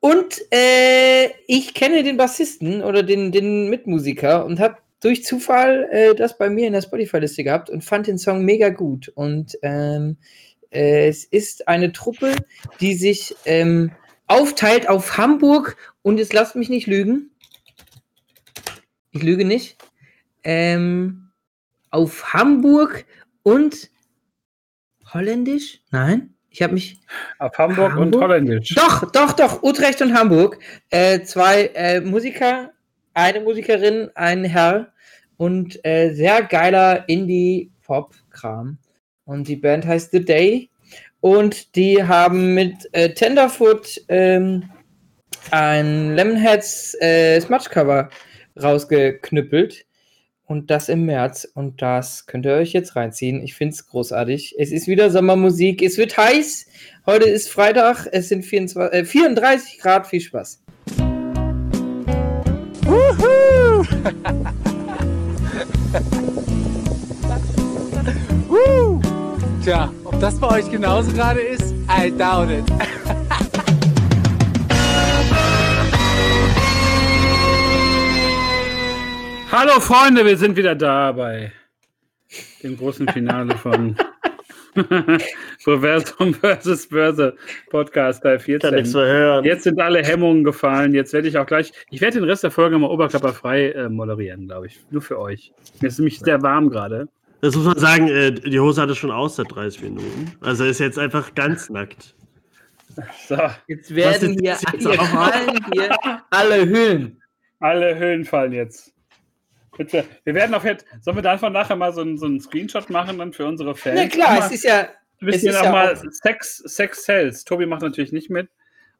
und äh, ich kenne den Bassisten oder den, den Mitmusiker und habe durch Zufall äh, das bei mir in der Spotify-Liste gehabt und fand den Song mega gut. Und ähm, äh, es ist eine Truppe, die sich ähm, aufteilt auf Hamburg und jetzt lasst mich nicht lügen. Ich lüge nicht. Ähm, auf Hamburg und Holländisch? Nein? Ich habe mich. Auf Hamburg, und Hamburg? Holländisch. Doch, doch, doch. Utrecht und Hamburg. Äh, zwei äh, Musiker, eine Musikerin, ein Herr und äh, sehr geiler Indie-Pop-Kram. Und die Band heißt The Day. Und die haben mit äh, Tenderfoot ähm, ein Lemonheads äh, Smudge-Cover rausgeknüppelt. Und das im März. Und das könnt ihr euch jetzt reinziehen. Ich finde es großartig. Es ist wieder Sommermusik. Es wird heiß. Heute ist Freitag. Es sind 24, äh, 34 Grad. Viel Spaß. Woo! Tja, ob das bei euch genauso gerade ist, I doubt it. Hallo Freunde, wir sind wieder da bei dem großen Finale von Proversum vs. Börse Podcast Teil Kann nichts 14. mehr hören. Jetzt sind alle Hemmungen gefallen. Jetzt werde ich auch gleich, ich werde den Rest der Folge mal oberkörperfrei äh, moderieren, glaube ich. Nur für euch. Mir ist nämlich sehr warm gerade. Das muss man sagen, äh, die Hose hatte schon aus seit 30 Minuten. Also ist jetzt einfach ganz nackt. So, Jetzt werden ist hier, jetzt hier hier alle Hüllen. alle Höhlen fallen jetzt. Bitte. Wir werden auf jetzt, sollen wir davon nachher mal so einen, so einen Screenshot machen dann für unsere Fans? Na klar, Nochmal- es ist ja. Ein bisschen auch ja mal Sex, Sex Sales. Tobi macht natürlich nicht mit,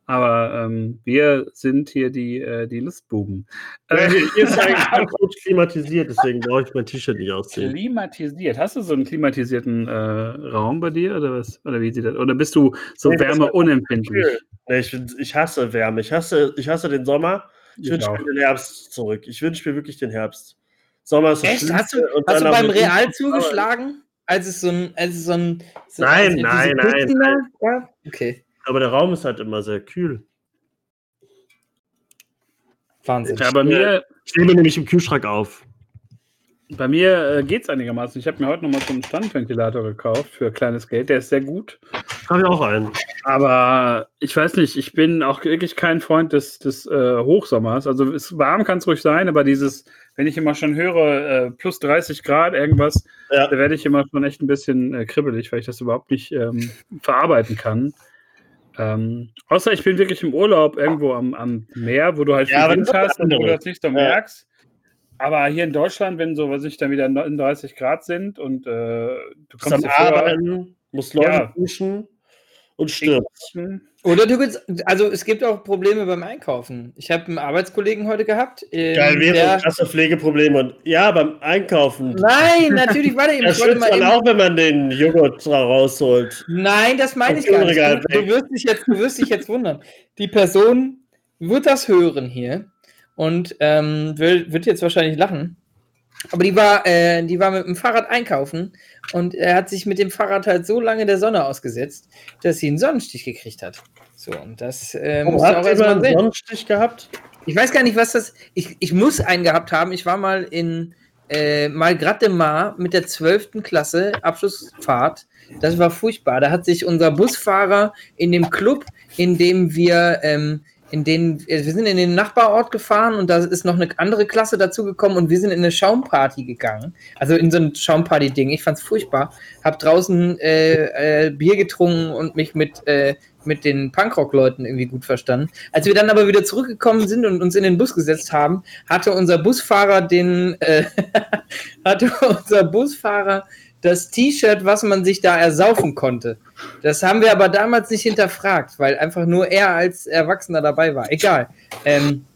aber ähm, wir sind hier die, äh, die Lustbuben. Äh, Hier ist eigentlich ganz gut klimatisiert, deswegen brauche ich mein T-Shirt nicht ausziehen. klimatisiert. Hast du so einen klimatisierten äh, Raum bei dir oder was? Oder wie sieht das? Oder bist du so Nee, das Wärme war unempfindlich? Kühl. Nee, ich, ich hasse Wärme. Ich hasse, ich hasse den Sommer. Ich Ich wünsche mir den Herbst zurück. Ich wünsche mir wirklich den Herbst. Sommer ist das Echt? Hast du, hast du beim Real zugeschlagen? Als es so ein. Als es so ein so, Nein, nein, nein, da gab? Okay. Aber der Raum ist halt immer sehr kühl. Wahnsinn. Ja, bei mir, Ich nehme nämlich im Kühlschrank auf. bei mir äh, geht es einigermaßen. Ich habe mir heute nochmal so einen Standventilator gekauft für kleines Geld. Der ist sehr gut. Habe ich auch einen. Aber ich weiß nicht, ich bin auch wirklich kein Freund des, des äh, Hochsommers. Also es warm kann es ruhig sein, aber dieses, wenn ich immer schon höre, äh, plus 30 Grad irgendwas, Ja. da werde ich immer schon echt ein bisschen äh, kribbelig, weil ich das überhaupt nicht ähm, verarbeiten kann. Ähm, außer ich bin wirklich im Urlaub irgendwo am, am Meer, wo du halt Ja, viel Wind hast und wo du das nicht so merkst. Aber hier in Deutschland, wenn so, was ich dann wieder 39 Grad sind und äh, du kommst am Arbeiten, musst Leute Ja. duschen und stirbst. Oder du willst, also es gibt auch Probleme beim Einkaufen. Ich habe einen Arbeitskollegen heute gehabt. ähm, Geil wäre der, krasse Pflegeprobleme. Und ja, beim Einkaufen. Nein, natürlich, warte eben. Da Ich wollte schwitzt mal man eben, auch, wenn man den Joghurt rausholt. Nein, das meine ich gar nicht. Du, du, wirst dich jetzt, du wirst dich jetzt wundern. Die Person wird das hören hier und ähm, will, wird jetzt wahrscheinlich lachen. Aber die war, äh, die war mit dem Fahrrad einkaufen und er hat sich mit dem Fahrrad halt so lange der Sonne ausgesetzt, dass sie einen Sonnenstich gekriegt hat. So, und das äh, musst du auch mal erstmal einen sehen. Sonnenstich gehabt? Ich weiß gar nicht, was das. Ich, ich muss einen gehabt haben. Ich war mal in äh, Malgrat de Mar mit der 12. Klasse, Abschlussfahrt. Das war furchtbar. Da hat sich unser Busfahrer in dem Club, in dem wir, ähm, in den, äh, wir sind in den Nachbarort gefahren und da ist noch eine andere Klasse dazugekommen und wir sind in eine Schaumparty gegangen. Also in so ein Schaumparty-Ding. Ich fand's furchtbar. Hab draußen äh, äh, Bier getrunken und mich mit, äh, mit den Punkrock-Leuten irgendwie gut verstanden. Als wir dann aber wieder zurückgekommen sind und uns in den Bus gesetzt haben, hatte unser Busfahrer den, äh, hatte unser Busfahrer das T-Shirt, was man sich da ersaufen konnte. Das haben wir aber damals nicht hinterfragt, weil einfach nur er als Erwachsener dabei war. Egal. Ähm,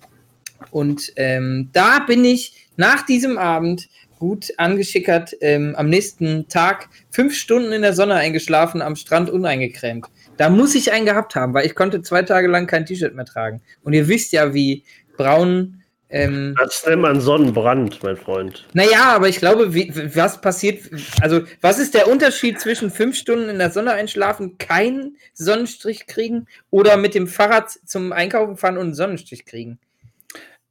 und ähm, da bin ich nach diesem Abend gut angeschickert, ähm, am nächsten Tag fünf Stunden in der Sonne eingeschlafen, am Strand uneingecremt. Da muss ich einen gehabt haben, weil ich konnte zwei Tage lang kein T-Shirt mehr tragen. Und ihr wisst ja, wie braun. Ähm, Das nennt man Sonnenbrand, mein Freund. naja, aber ich glaube, wie, was passiert, also was ist der Unterschied zwischen fünf Stunden in der Sonne einschlafen, keinen Sonnenstrich kriegen oder mit dem Fahrrad zum Einkaufen fahren und einen Sonnenstrich kriegen?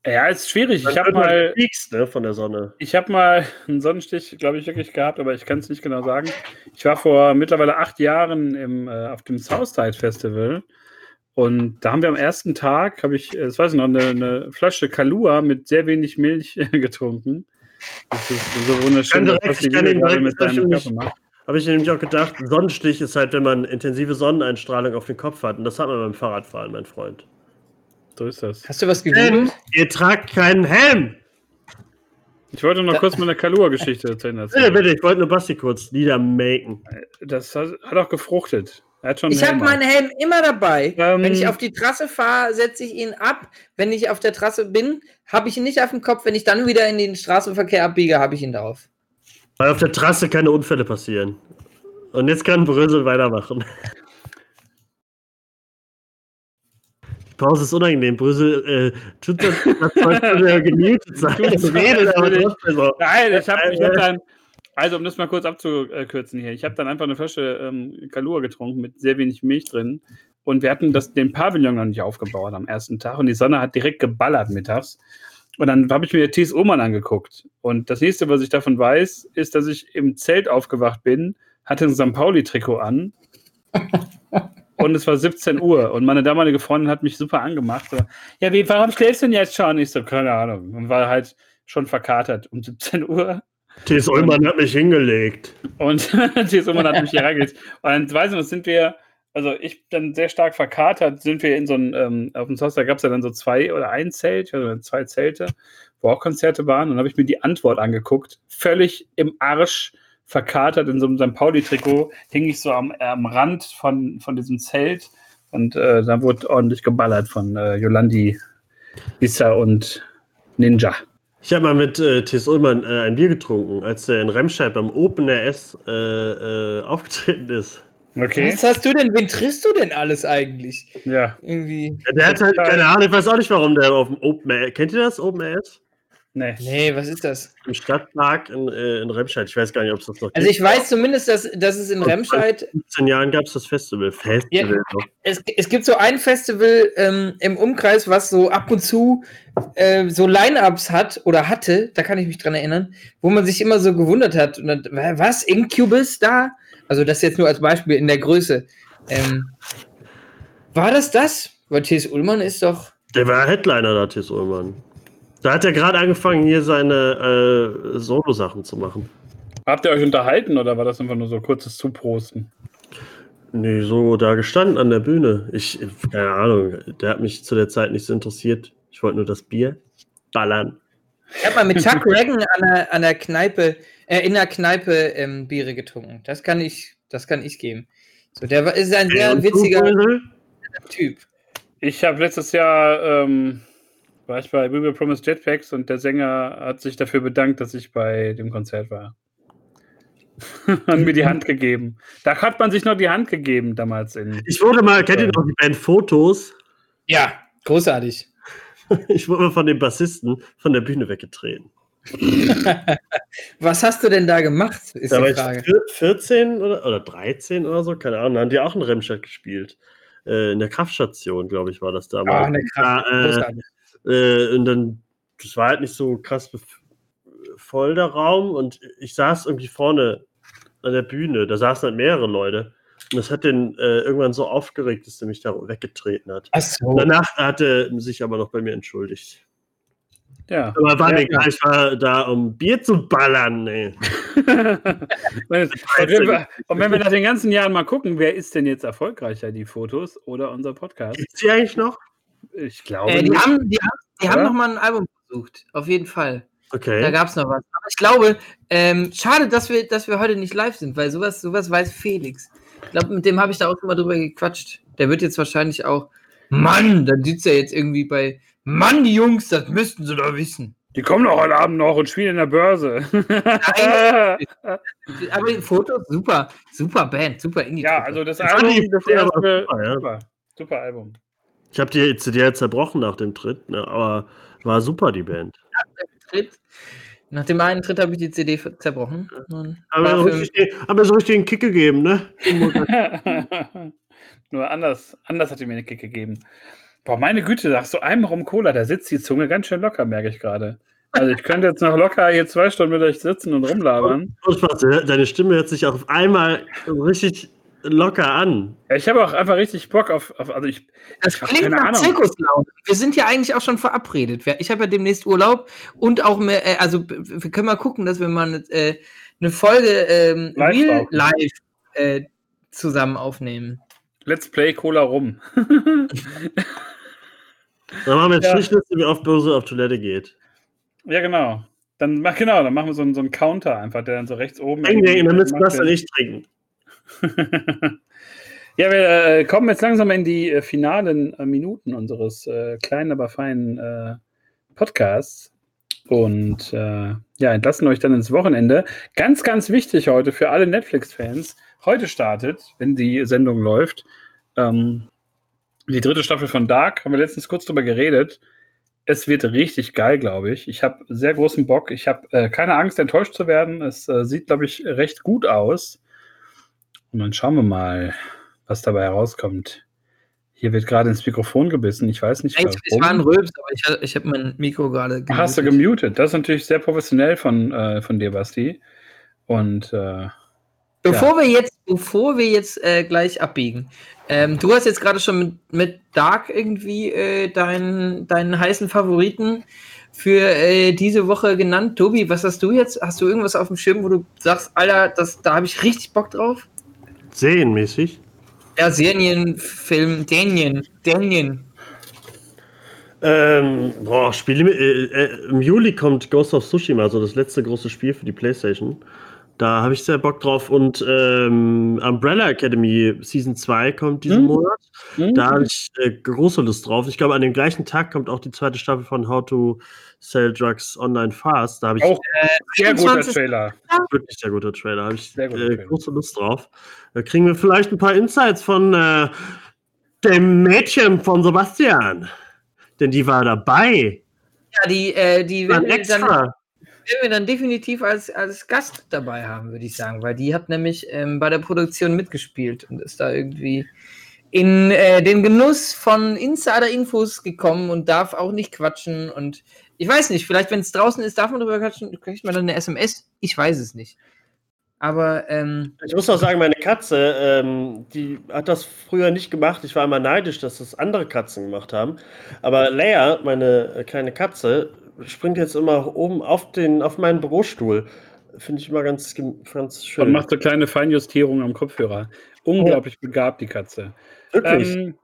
Ja, ist schwierig. Ich Dann habe wird man mal, gepiekst, ne, von der Sonne. ich habe mal einen Sonnenstich, glaube ich, wirklich gehabt, aber ich kann es nicht genau sagen. Ich war vor mittlerweile acht Jahren im, äh, auf dem Southside Festival und da haben wir am ersten Tag, habe ich, äh, das weiß ich noch, eine, eine Flasche Kalua mit sehr wenig Milch getrunken. Das ist so wunderschön, direkt- was die gerade mit seinem Körper macht. habe ich nämlich auch gedacht, Sonnenstich ist halt, wenn man intensive Sonneneinstrahlung auf den Kopf hat. Und das hat man beim Fahrradfahren, mein Freund. So ist das. Hast du was gegoogelt? ihr tragt keinen Helm! Ich wollte noch Da- kurz meine Kalua-Geschichte erzählen. Bitte, bitte, ich wollte nur Basti kurz niedermaken. Das hat, hat auch gefruchtet. Er hat schon Ich habe meinen Helm immer dabei. Ähm, Wenn ich auf die Trasse fahre, setze ich ihn ab. Wenn ich auf der Trasse bin, habe ich ihn nicht auf dem Kopf. Wenn ich dann wieder in den Straßenverkehr abbiege, habe ich ihn drauf. Weil auf der Trasse keine Unfälle passieren. Und jetzt kann Brösel weitermachen. Die Pause ist unangenehm. Brösel äh, tut das, das sollte der gemutet sein. Nein, ich habe ich hab dann, also um das mal kurz abzukürzen hier, ich habe dann einfach eine Flasche ähm, Kalua getrunken mit sehr wenig Milch drin. Und wir hatten das, den Pavillon noch nicht aufgebaut am ersten Tag und die Sonne hat direkt geballert mittags. Und dann habe ich mir Thies Oman angeguckt. Und das nächste, was ich davon weiß, ist, dass ich im Zelt aufgewacht bin, hatte ein St. Pauli-Trikot an. und es war 17 Uhr. Und meine damalige Freundin hat mich super angemacht. So, ja, wie, warum schläfst du denn jetzt schon? Ich so, keine Ahnung. Und war halt schon verkatert um 17 Uhr. T.S. Ullmann hat mich hingelegt. Und Thies Oman hat mich hier reingelegt. Und weiß ich noch, sind wir, also ich dann sehr stark verkatert, sind wir in so ein, ähm, auf dem Soster gab es ja dann so zwei oder ein Zelt, also zwei Zelte, wo auch Konzerte waren. Und dann habe ich mir die Antwort angeguckt. Völlig im Arsch verkatert in so einem St. Pauli-Trikot, hing ich so am, am Rand von, von diesem Zelt. Und äh, da wurde ordentlich geballert von äh, Yolandi, Issa und Ninja. Ich habe mal mit äh, T.S. Ullmann äh, ein Bier getrunken, als er in Remscheid beim Open RS äh, äh, aufgetreten ist. Okay. Was hast du denn? Wen triffst du denn alles eigentlich? Ja. Irgendwie. Ja, der hat halt keine Ahnung, ich weiß auch nicht, warum der auf dem Open RS. Kennt ihr das, Open RS? Nee. Nee, was ist das? Im Stadtpark in, äh, in Remscheid. Ich weiß gar nicht, ob es das noch Also ich weiß zumindest, dass, dass es in Remscheid, 15 Jahren gab es das Festival. Festival. doch. es, es gibt so ein Festival ähm, im Umkreis, was so ab und zu äh, so Line-Ups hat oder hatte, da kann ich mich dran erinnern, wo man sich immer so gewundert hat. Und dann, wa- was, Incubus da? Also das jetzt nur als Beispiel in der Größe. Ähm, war das das? Weil T.S. Ullmann ist doch... Der war Headliner da, T.S. Ullmann. Da hat er gerade angefangen, hier seine äh, Solo-Sachen zu machen. Habt ihr euch unterhalten oder war das einfach nur so kurzes Zuprosten? Nee, so da gestanden an der Bühne. Ich, keine Ahnung, der hat mich zu der Zeit nicht so interessiert. Ich wollte nur das Bier ballern. Ich habe mal mit Chuck Reagan an der, an der Kneipe, äh, in der Kneipe ähm, Biere getrunken. Das kann ich, das kann ich geben. So, der war, ist ein sehr witziger? Typ. Ich habe letztes Jahr ähm, war ich bei We Will Promise Jetpacks und der Sänger hat sich dafür bedankt, dass ich bei dem Konzert war. hat mir die Hand gegeben. Da hat man sich noch die Hand gegeben damals in. Ich wurde mal, kennt ihr noch die Band Fotos? Ja, großartig. Ich wurde mal von dem Bassisten von der Bühne weggetreten. Was hast du denn da gemacht? Ist Da war die ich Frage. vier- 14 oder, oder 13 oder so, keine Ahnung. Da haben die auch in Remscheid gespielt. Äh, in der Kraftstation, glaube ich, war das damals. Ah, eine Kraft. Ja, äh. Äh, und dann, das war halt nicht so krass voll der Raum und ich saß irgendwie vorne an der Bühne, da saßen halt mehrere Leute. Und das hat den äh, irgendwann so aufgeregt, dass er mich da weggetreten hat. So. Und danach hat er sich aber noch bei mir entschuldigt. Ja. Aber war Ja, mir egal, ich war da, um Bier zu ballern. Nee. und, wenn wir, und wenn wir nach den ganzen Jahren mal gucken, wer ist denn jetzt erfolgreicher, die Fotos oder unser Podcast? Gibt's die eigentlich noch? Ich glaube. Äh, die nicht. haben, die haben, die haben noch mal ein Album versucht. Auf jeden Fall. Da Okay. gab es noch was. Aber ich glaube, ähm, schade, dass wir, dass wir heute nicht live sind, weil sowas, sowas weiß Felix. Ich glaube, mit dem habe ich da auch schon mal drüber gequatscht. Der wird jetzt wahrscheinlich auch, Mann, dann sitzt er jetzt irgendwie bei, Mann, die Jungs, das müssten sie doch wissen. Die kommen doch heute Abend noch und spielen in der Börse. Aber die Fotos, super, super Band, super indie ja, also das Album, das aber erste, super, ja. super, super Album. Ich habe die CD ja zerbrochen nach dem Tritt, ne, aber war super, die Band. Tritt. Nach dem einen Tritt habe ich die CD zerbrochen. Aber so richtig, so richtig einen Kick gegeben, ne? Nur anders, anders hat die mir eine Kick gegeben. Boah, meine Güte, nach so einem Rum Cola, da sitzt die Zunge ganz schön locker, merke ich gerade. Also ich könnte jetzt noch locker hier zwei Stunden mit euch sitzen und rumlabern. Deine Stimme hört sich auf einmal richtig locker an. Ja, ich habe auch einfach richtig Bock auf, auf also ich, Das ich klingt nach Ahnung. Zirkuslaune. Wir sind ja eigentlich auch schon verabredet. Ich habe ja demnächst Urlaub und auch mehr, äh, also wir können mal gucken, dass wir mal äh, eine Folge ähm, Live Real. Live äh, zusammen aufnehmen. Let's Play Cola rum. Dann machen wir jetzt Ja. Strichliste, wie oft Böse auf Toilette geht. ja, genau. Dann, mach- genau, dann machen wir so einen, so einen Counter einfach, der dann so rechts oben. Denken, denken, dann müssen wir das wird. nicht trinken. ja, wir äh, kommen jetzt langsam in die äh, finalen äh, Minuten unseres äh, kleinen, aber feinen äh, Podcasts. Und äh, ja, entlassen euch dann ins Wochenende. Ganz, ganz wichtig heute für alle Netflix-Fans. Heute startet, wenn die Sendung läuft, ähm, die dritte Staffel von Dark. Haben wir letztens kurz drüber geredet. Es wird richtig geil, glaube ich. Ich habe sehr großen Bock. Ich habe keine Angst, enttäuscht zu werden. Es sieht, glaube ich, recht gut aus. Und dann schauen wir mal, was dabei herauskommt. Hier wird gerade ins Mikrofon gebissen. Ich weiß nicht, Eigentlich, es war ein Rülps, aber ich, ich habe mein Mikro gerade Ach, Hast du gemutet. gemutet? Das ist natürlich sehr professionell von, äh, von dir, Basti. Und äh, Bevor wir jetzt, bevor wir jetzt äh, gleich abbiegen, ähm, du hast jetzt gerade schon mit, mit Dark irgendwie äh, deinen, deinen heißen Favoriten für äh, diese Woche genannt. Tobi, was hast du jetzt? Hast du irgendwas auf dem Schirm, wo du sagst, Alter, das, da habe ich richtig Bock drauf? Serienmäßig. Ja, Serienfilm, Daniel, Daniel. Ähm, boah, Spiele. Äh, äh, Im Juli kommt Ghost of Tsushima, also das letzte große Spiel für die PlayStation. Da habe ich sehr Bock drauf. Und ähm, Umbrella Academy Season 2 kommt diesen Hm. Monat. hm, Da habe ich äh, große Lust drauf. Ich glaube, an dem gleichen Tag kommt auch die zweite Staffel von How to Sell Drugs Online Fast. Da habe ich auch sehr guter 21. Trailer. wirklich sehr guter Trailer. Da habe ich äh, große Lust drauf. Da kriegen wir vielleicht ein paar Insights von äh, dem Mädchen von Sebastian. Denn die war dabei. Ja, die, äh, die wir, dann, extra. Werden wir dann definitiv als, als Gast dabei haben, würde ich sagen, weil die hat nämlich ähm, bei der Produktion mitgespielt und ist da irgendwie in äh, den Genuss von Insider-Infos gekommen und darf auch nicht quatschen. Und ich weiß nicht, vielleicht, wenn es draußen ist, darf man drüber quatschen, kriegt man dann eine SMS? Ich weiß es nicht. Aber ähm, Ich muss auch sagen, meine Katze, ähm, die hat das früher nicht gemacht. Ich war immer neidisch, dass das andere Katzen gemacht haben. Aber Leia, meine äh, kleine Katze, springt jetzt immer oben auf, den, auf meinen Bürostuhl. Finde ich immer ganz, ganz schön. Und macht so kleine Feinjustierungen am Kopfhörer. Unglaublich begabt, die Katze. Wirklich. Ähm,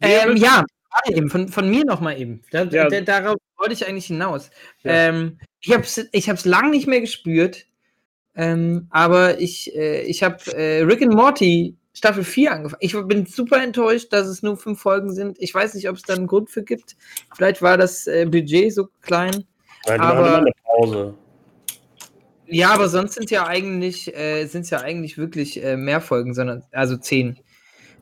Ähm, ja, eben, von, von mir nochmal eben. Da, Ja. da, darauf wollte ich eigentlich hinaus. Ja. Ähm, ich habe es ich hab's lang nicht mehr gespürt, ähm, aber ich, äh, ich habe äh, Rick and Morty Staffel 4 angefangen. Ich bin super enttäuscht, dass es nur fünf Folgen sind. Ich weiß nicht, ob es da einen Grund für gibt. Vielleicht war das äh, Budget so klein. Nein, die aber- eine Pause. Ja, aber sonst sind ja eigentlich, äh, sind ja eigentlich wirklich äh, mehr Folgen, sondern also zehn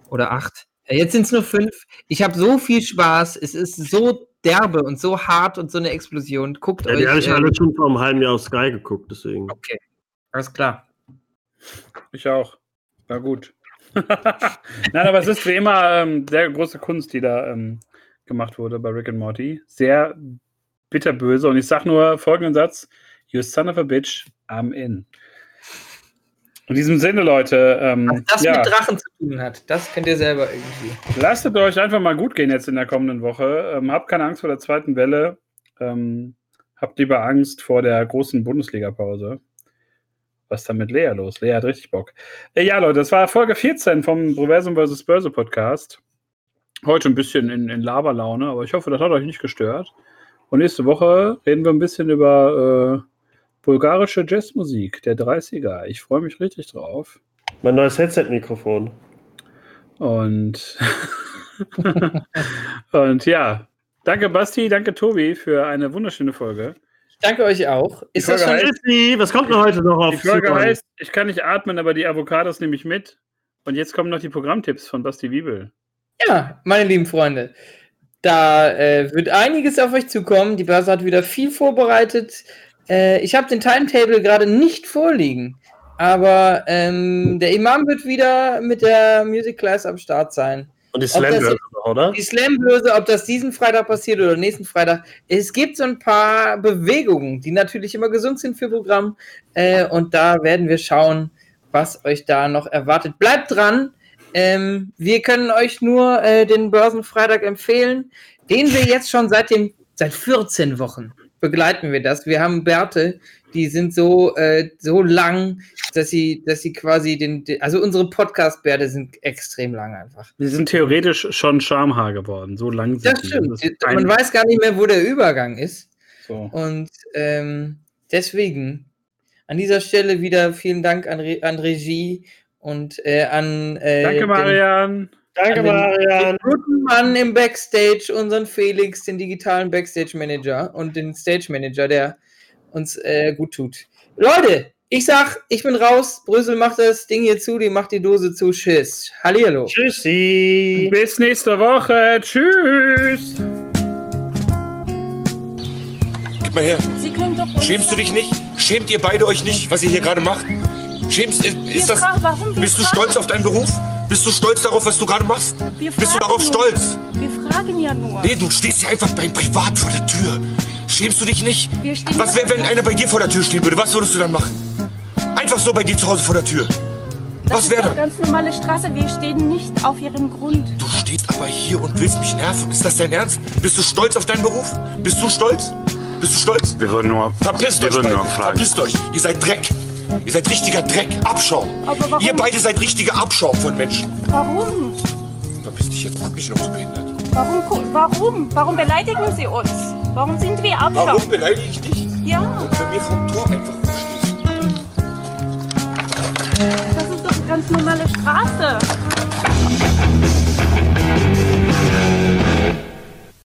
oder acht. Jetzt sind es nur fünf. Ich habe so viel Spaß. Es ist so derbe und so hart und so eine Explosion. Guckt Ja, euch. die habe ich äh, alle schon vor einem halben Jahr auf Sky geguckt, deswegen. Okay, alles klar. Ich auch. War gut. Nein, aber es ist wie immer ähm, sehr große Kunst, die da ähm, gemacht wurde bei Rick and Morty. Sehr bitterböse. Und ich sag nur folgenden Satz: You son of a bitch, I'm in. In diesem Sinne, Leute, Was ähm, das ja, mit Drachen zu tun hat, das könnt ihr selber irgendwie. lasst es euch einfach mal gut gehen jetzt in der kommenden Woche. Ähm, habt keine Angst vor der zweiten Welle. Ähm, habt lieber Angst vor der großen Bundesliga-Pause. Was ist da mit Lea los? Lea hat richtig Bock. Äh, ja, Leute, das war Folge 14 vom Proversum vs. Börse Podcast. Heute ein bisschen in, in Laberlaune, aber ich hoffe, das hat euch nicht gestört. Und nächste Woche reden wir ein bisschen über äh, bulgarische Jazzmusik der 30er. Ich freue mich richtig drauf. Mein neues Headset-Mikrofon. Und, und ja, danke Basti, danke Tobi für eine wunderschöne Folge. Ich danke euch auch. Ist das schon, heißt- was kommt denn heute noch auf Die Folge heißt, ich kann nicht atmen, aber die Avocados nehme ich mit. Und jetzt kommen noch die Programmtipps von Basti Wiebel. Ja, meine lieben Freunde, da äh, wird einiges auf euch zukommen. Die Börse hat wieder viel vorbereitet. Äh, ich habe den Timetable gerade nicht vorliegen, aber ähm, der Imam wird wieder mit der Music Class am Start sein. Und die Slam jetzt- oder? Die Slam-Börse, ob das diesen Freitag passiert oder nächsten Freitag, es gibt so ein paar Bewegungen, die natürlich immer gesund sind für Programm. Äh, und da werden wir schauen, was euch da noch erwartet. Bleibt dran. Ähm, wir können euch nur äh, den Börsenfreitag empfehlen, den wir jetzt schon seit dem seit 14 Wochen begleiten wir das. Wir haben Bärte, die sind so, äh, so lang, dass sie, dass sie quasi den, den also unsere Podcast-Bärte sind extrem lang einfach. Die sind theoretisch schon Schamhaar geworden. So lang sind Das die. stimmt. Das ist Man weiß gar nicht mehr, wo der Übergang ist. so. Und ähm, deswegen an dieser Stelle wieder vielen Dank an, Re an Regie und äh, an äh, Danke, den- Marian. Danke, Marian. den guten Mann im Backstage, unseren Felix, den digitalen Backstage-Manager und den Stage-Manager, der uns äh, gut tut. Leute, ich sag, ich bin raus. Brüssel macht das Ding hier zu, die macht die Dose zu. Tschüss. Hallihallo. Tschüssi. Bis nächste Woche. Tschüss. Gib mal her. Sie können doch. Schämst du dich nicht? Schämt ihr beide euch nicht, was ihr hier gerade macht? Schämst ist, ist das? Bist du stolz auf deinen Beruf? Bist du stolz darauf, was du gerade machst? Wir Bist du darauf nur. stolz? Wir fragen ja nur. Nee, du stehst hier einfach beim Privat vor der Tür. Schämst du dich nicht? Wir stehen Was wäre, wenn einer bei dir vor der Tür stehen würde? Was würdest du dann machen? Einfach so bei dir zu Hause vor der Tür. das was ist wäre eine dann? ganz normale Straße. Wir stehen nicht auf ihrem Grund. Du stehst aber hier und willst mich nerven. Ist das dein Ernst? Bist du stolz auf deinen Beruf? Bist du stolz? Bist du stolz? Wir würden nur, Verpisst wir euch würden nur fragen. Verpisst euch. Ihr seid Dreck. Ihr seid richtiger Dreck, Abschaum. Aber warum? Ihr beide seid richtige Abschaum von Menschen. Warum? Verpiss dich jetzt, mach noch so behindert. Warum, warum? Warum beleidigen Sie uns? Warum sind wir Abschaum? Warum beleidige ich dich? Ja. Und für mich vom Tor einfach umschließen. Das ist doch eine ganz normale Straße.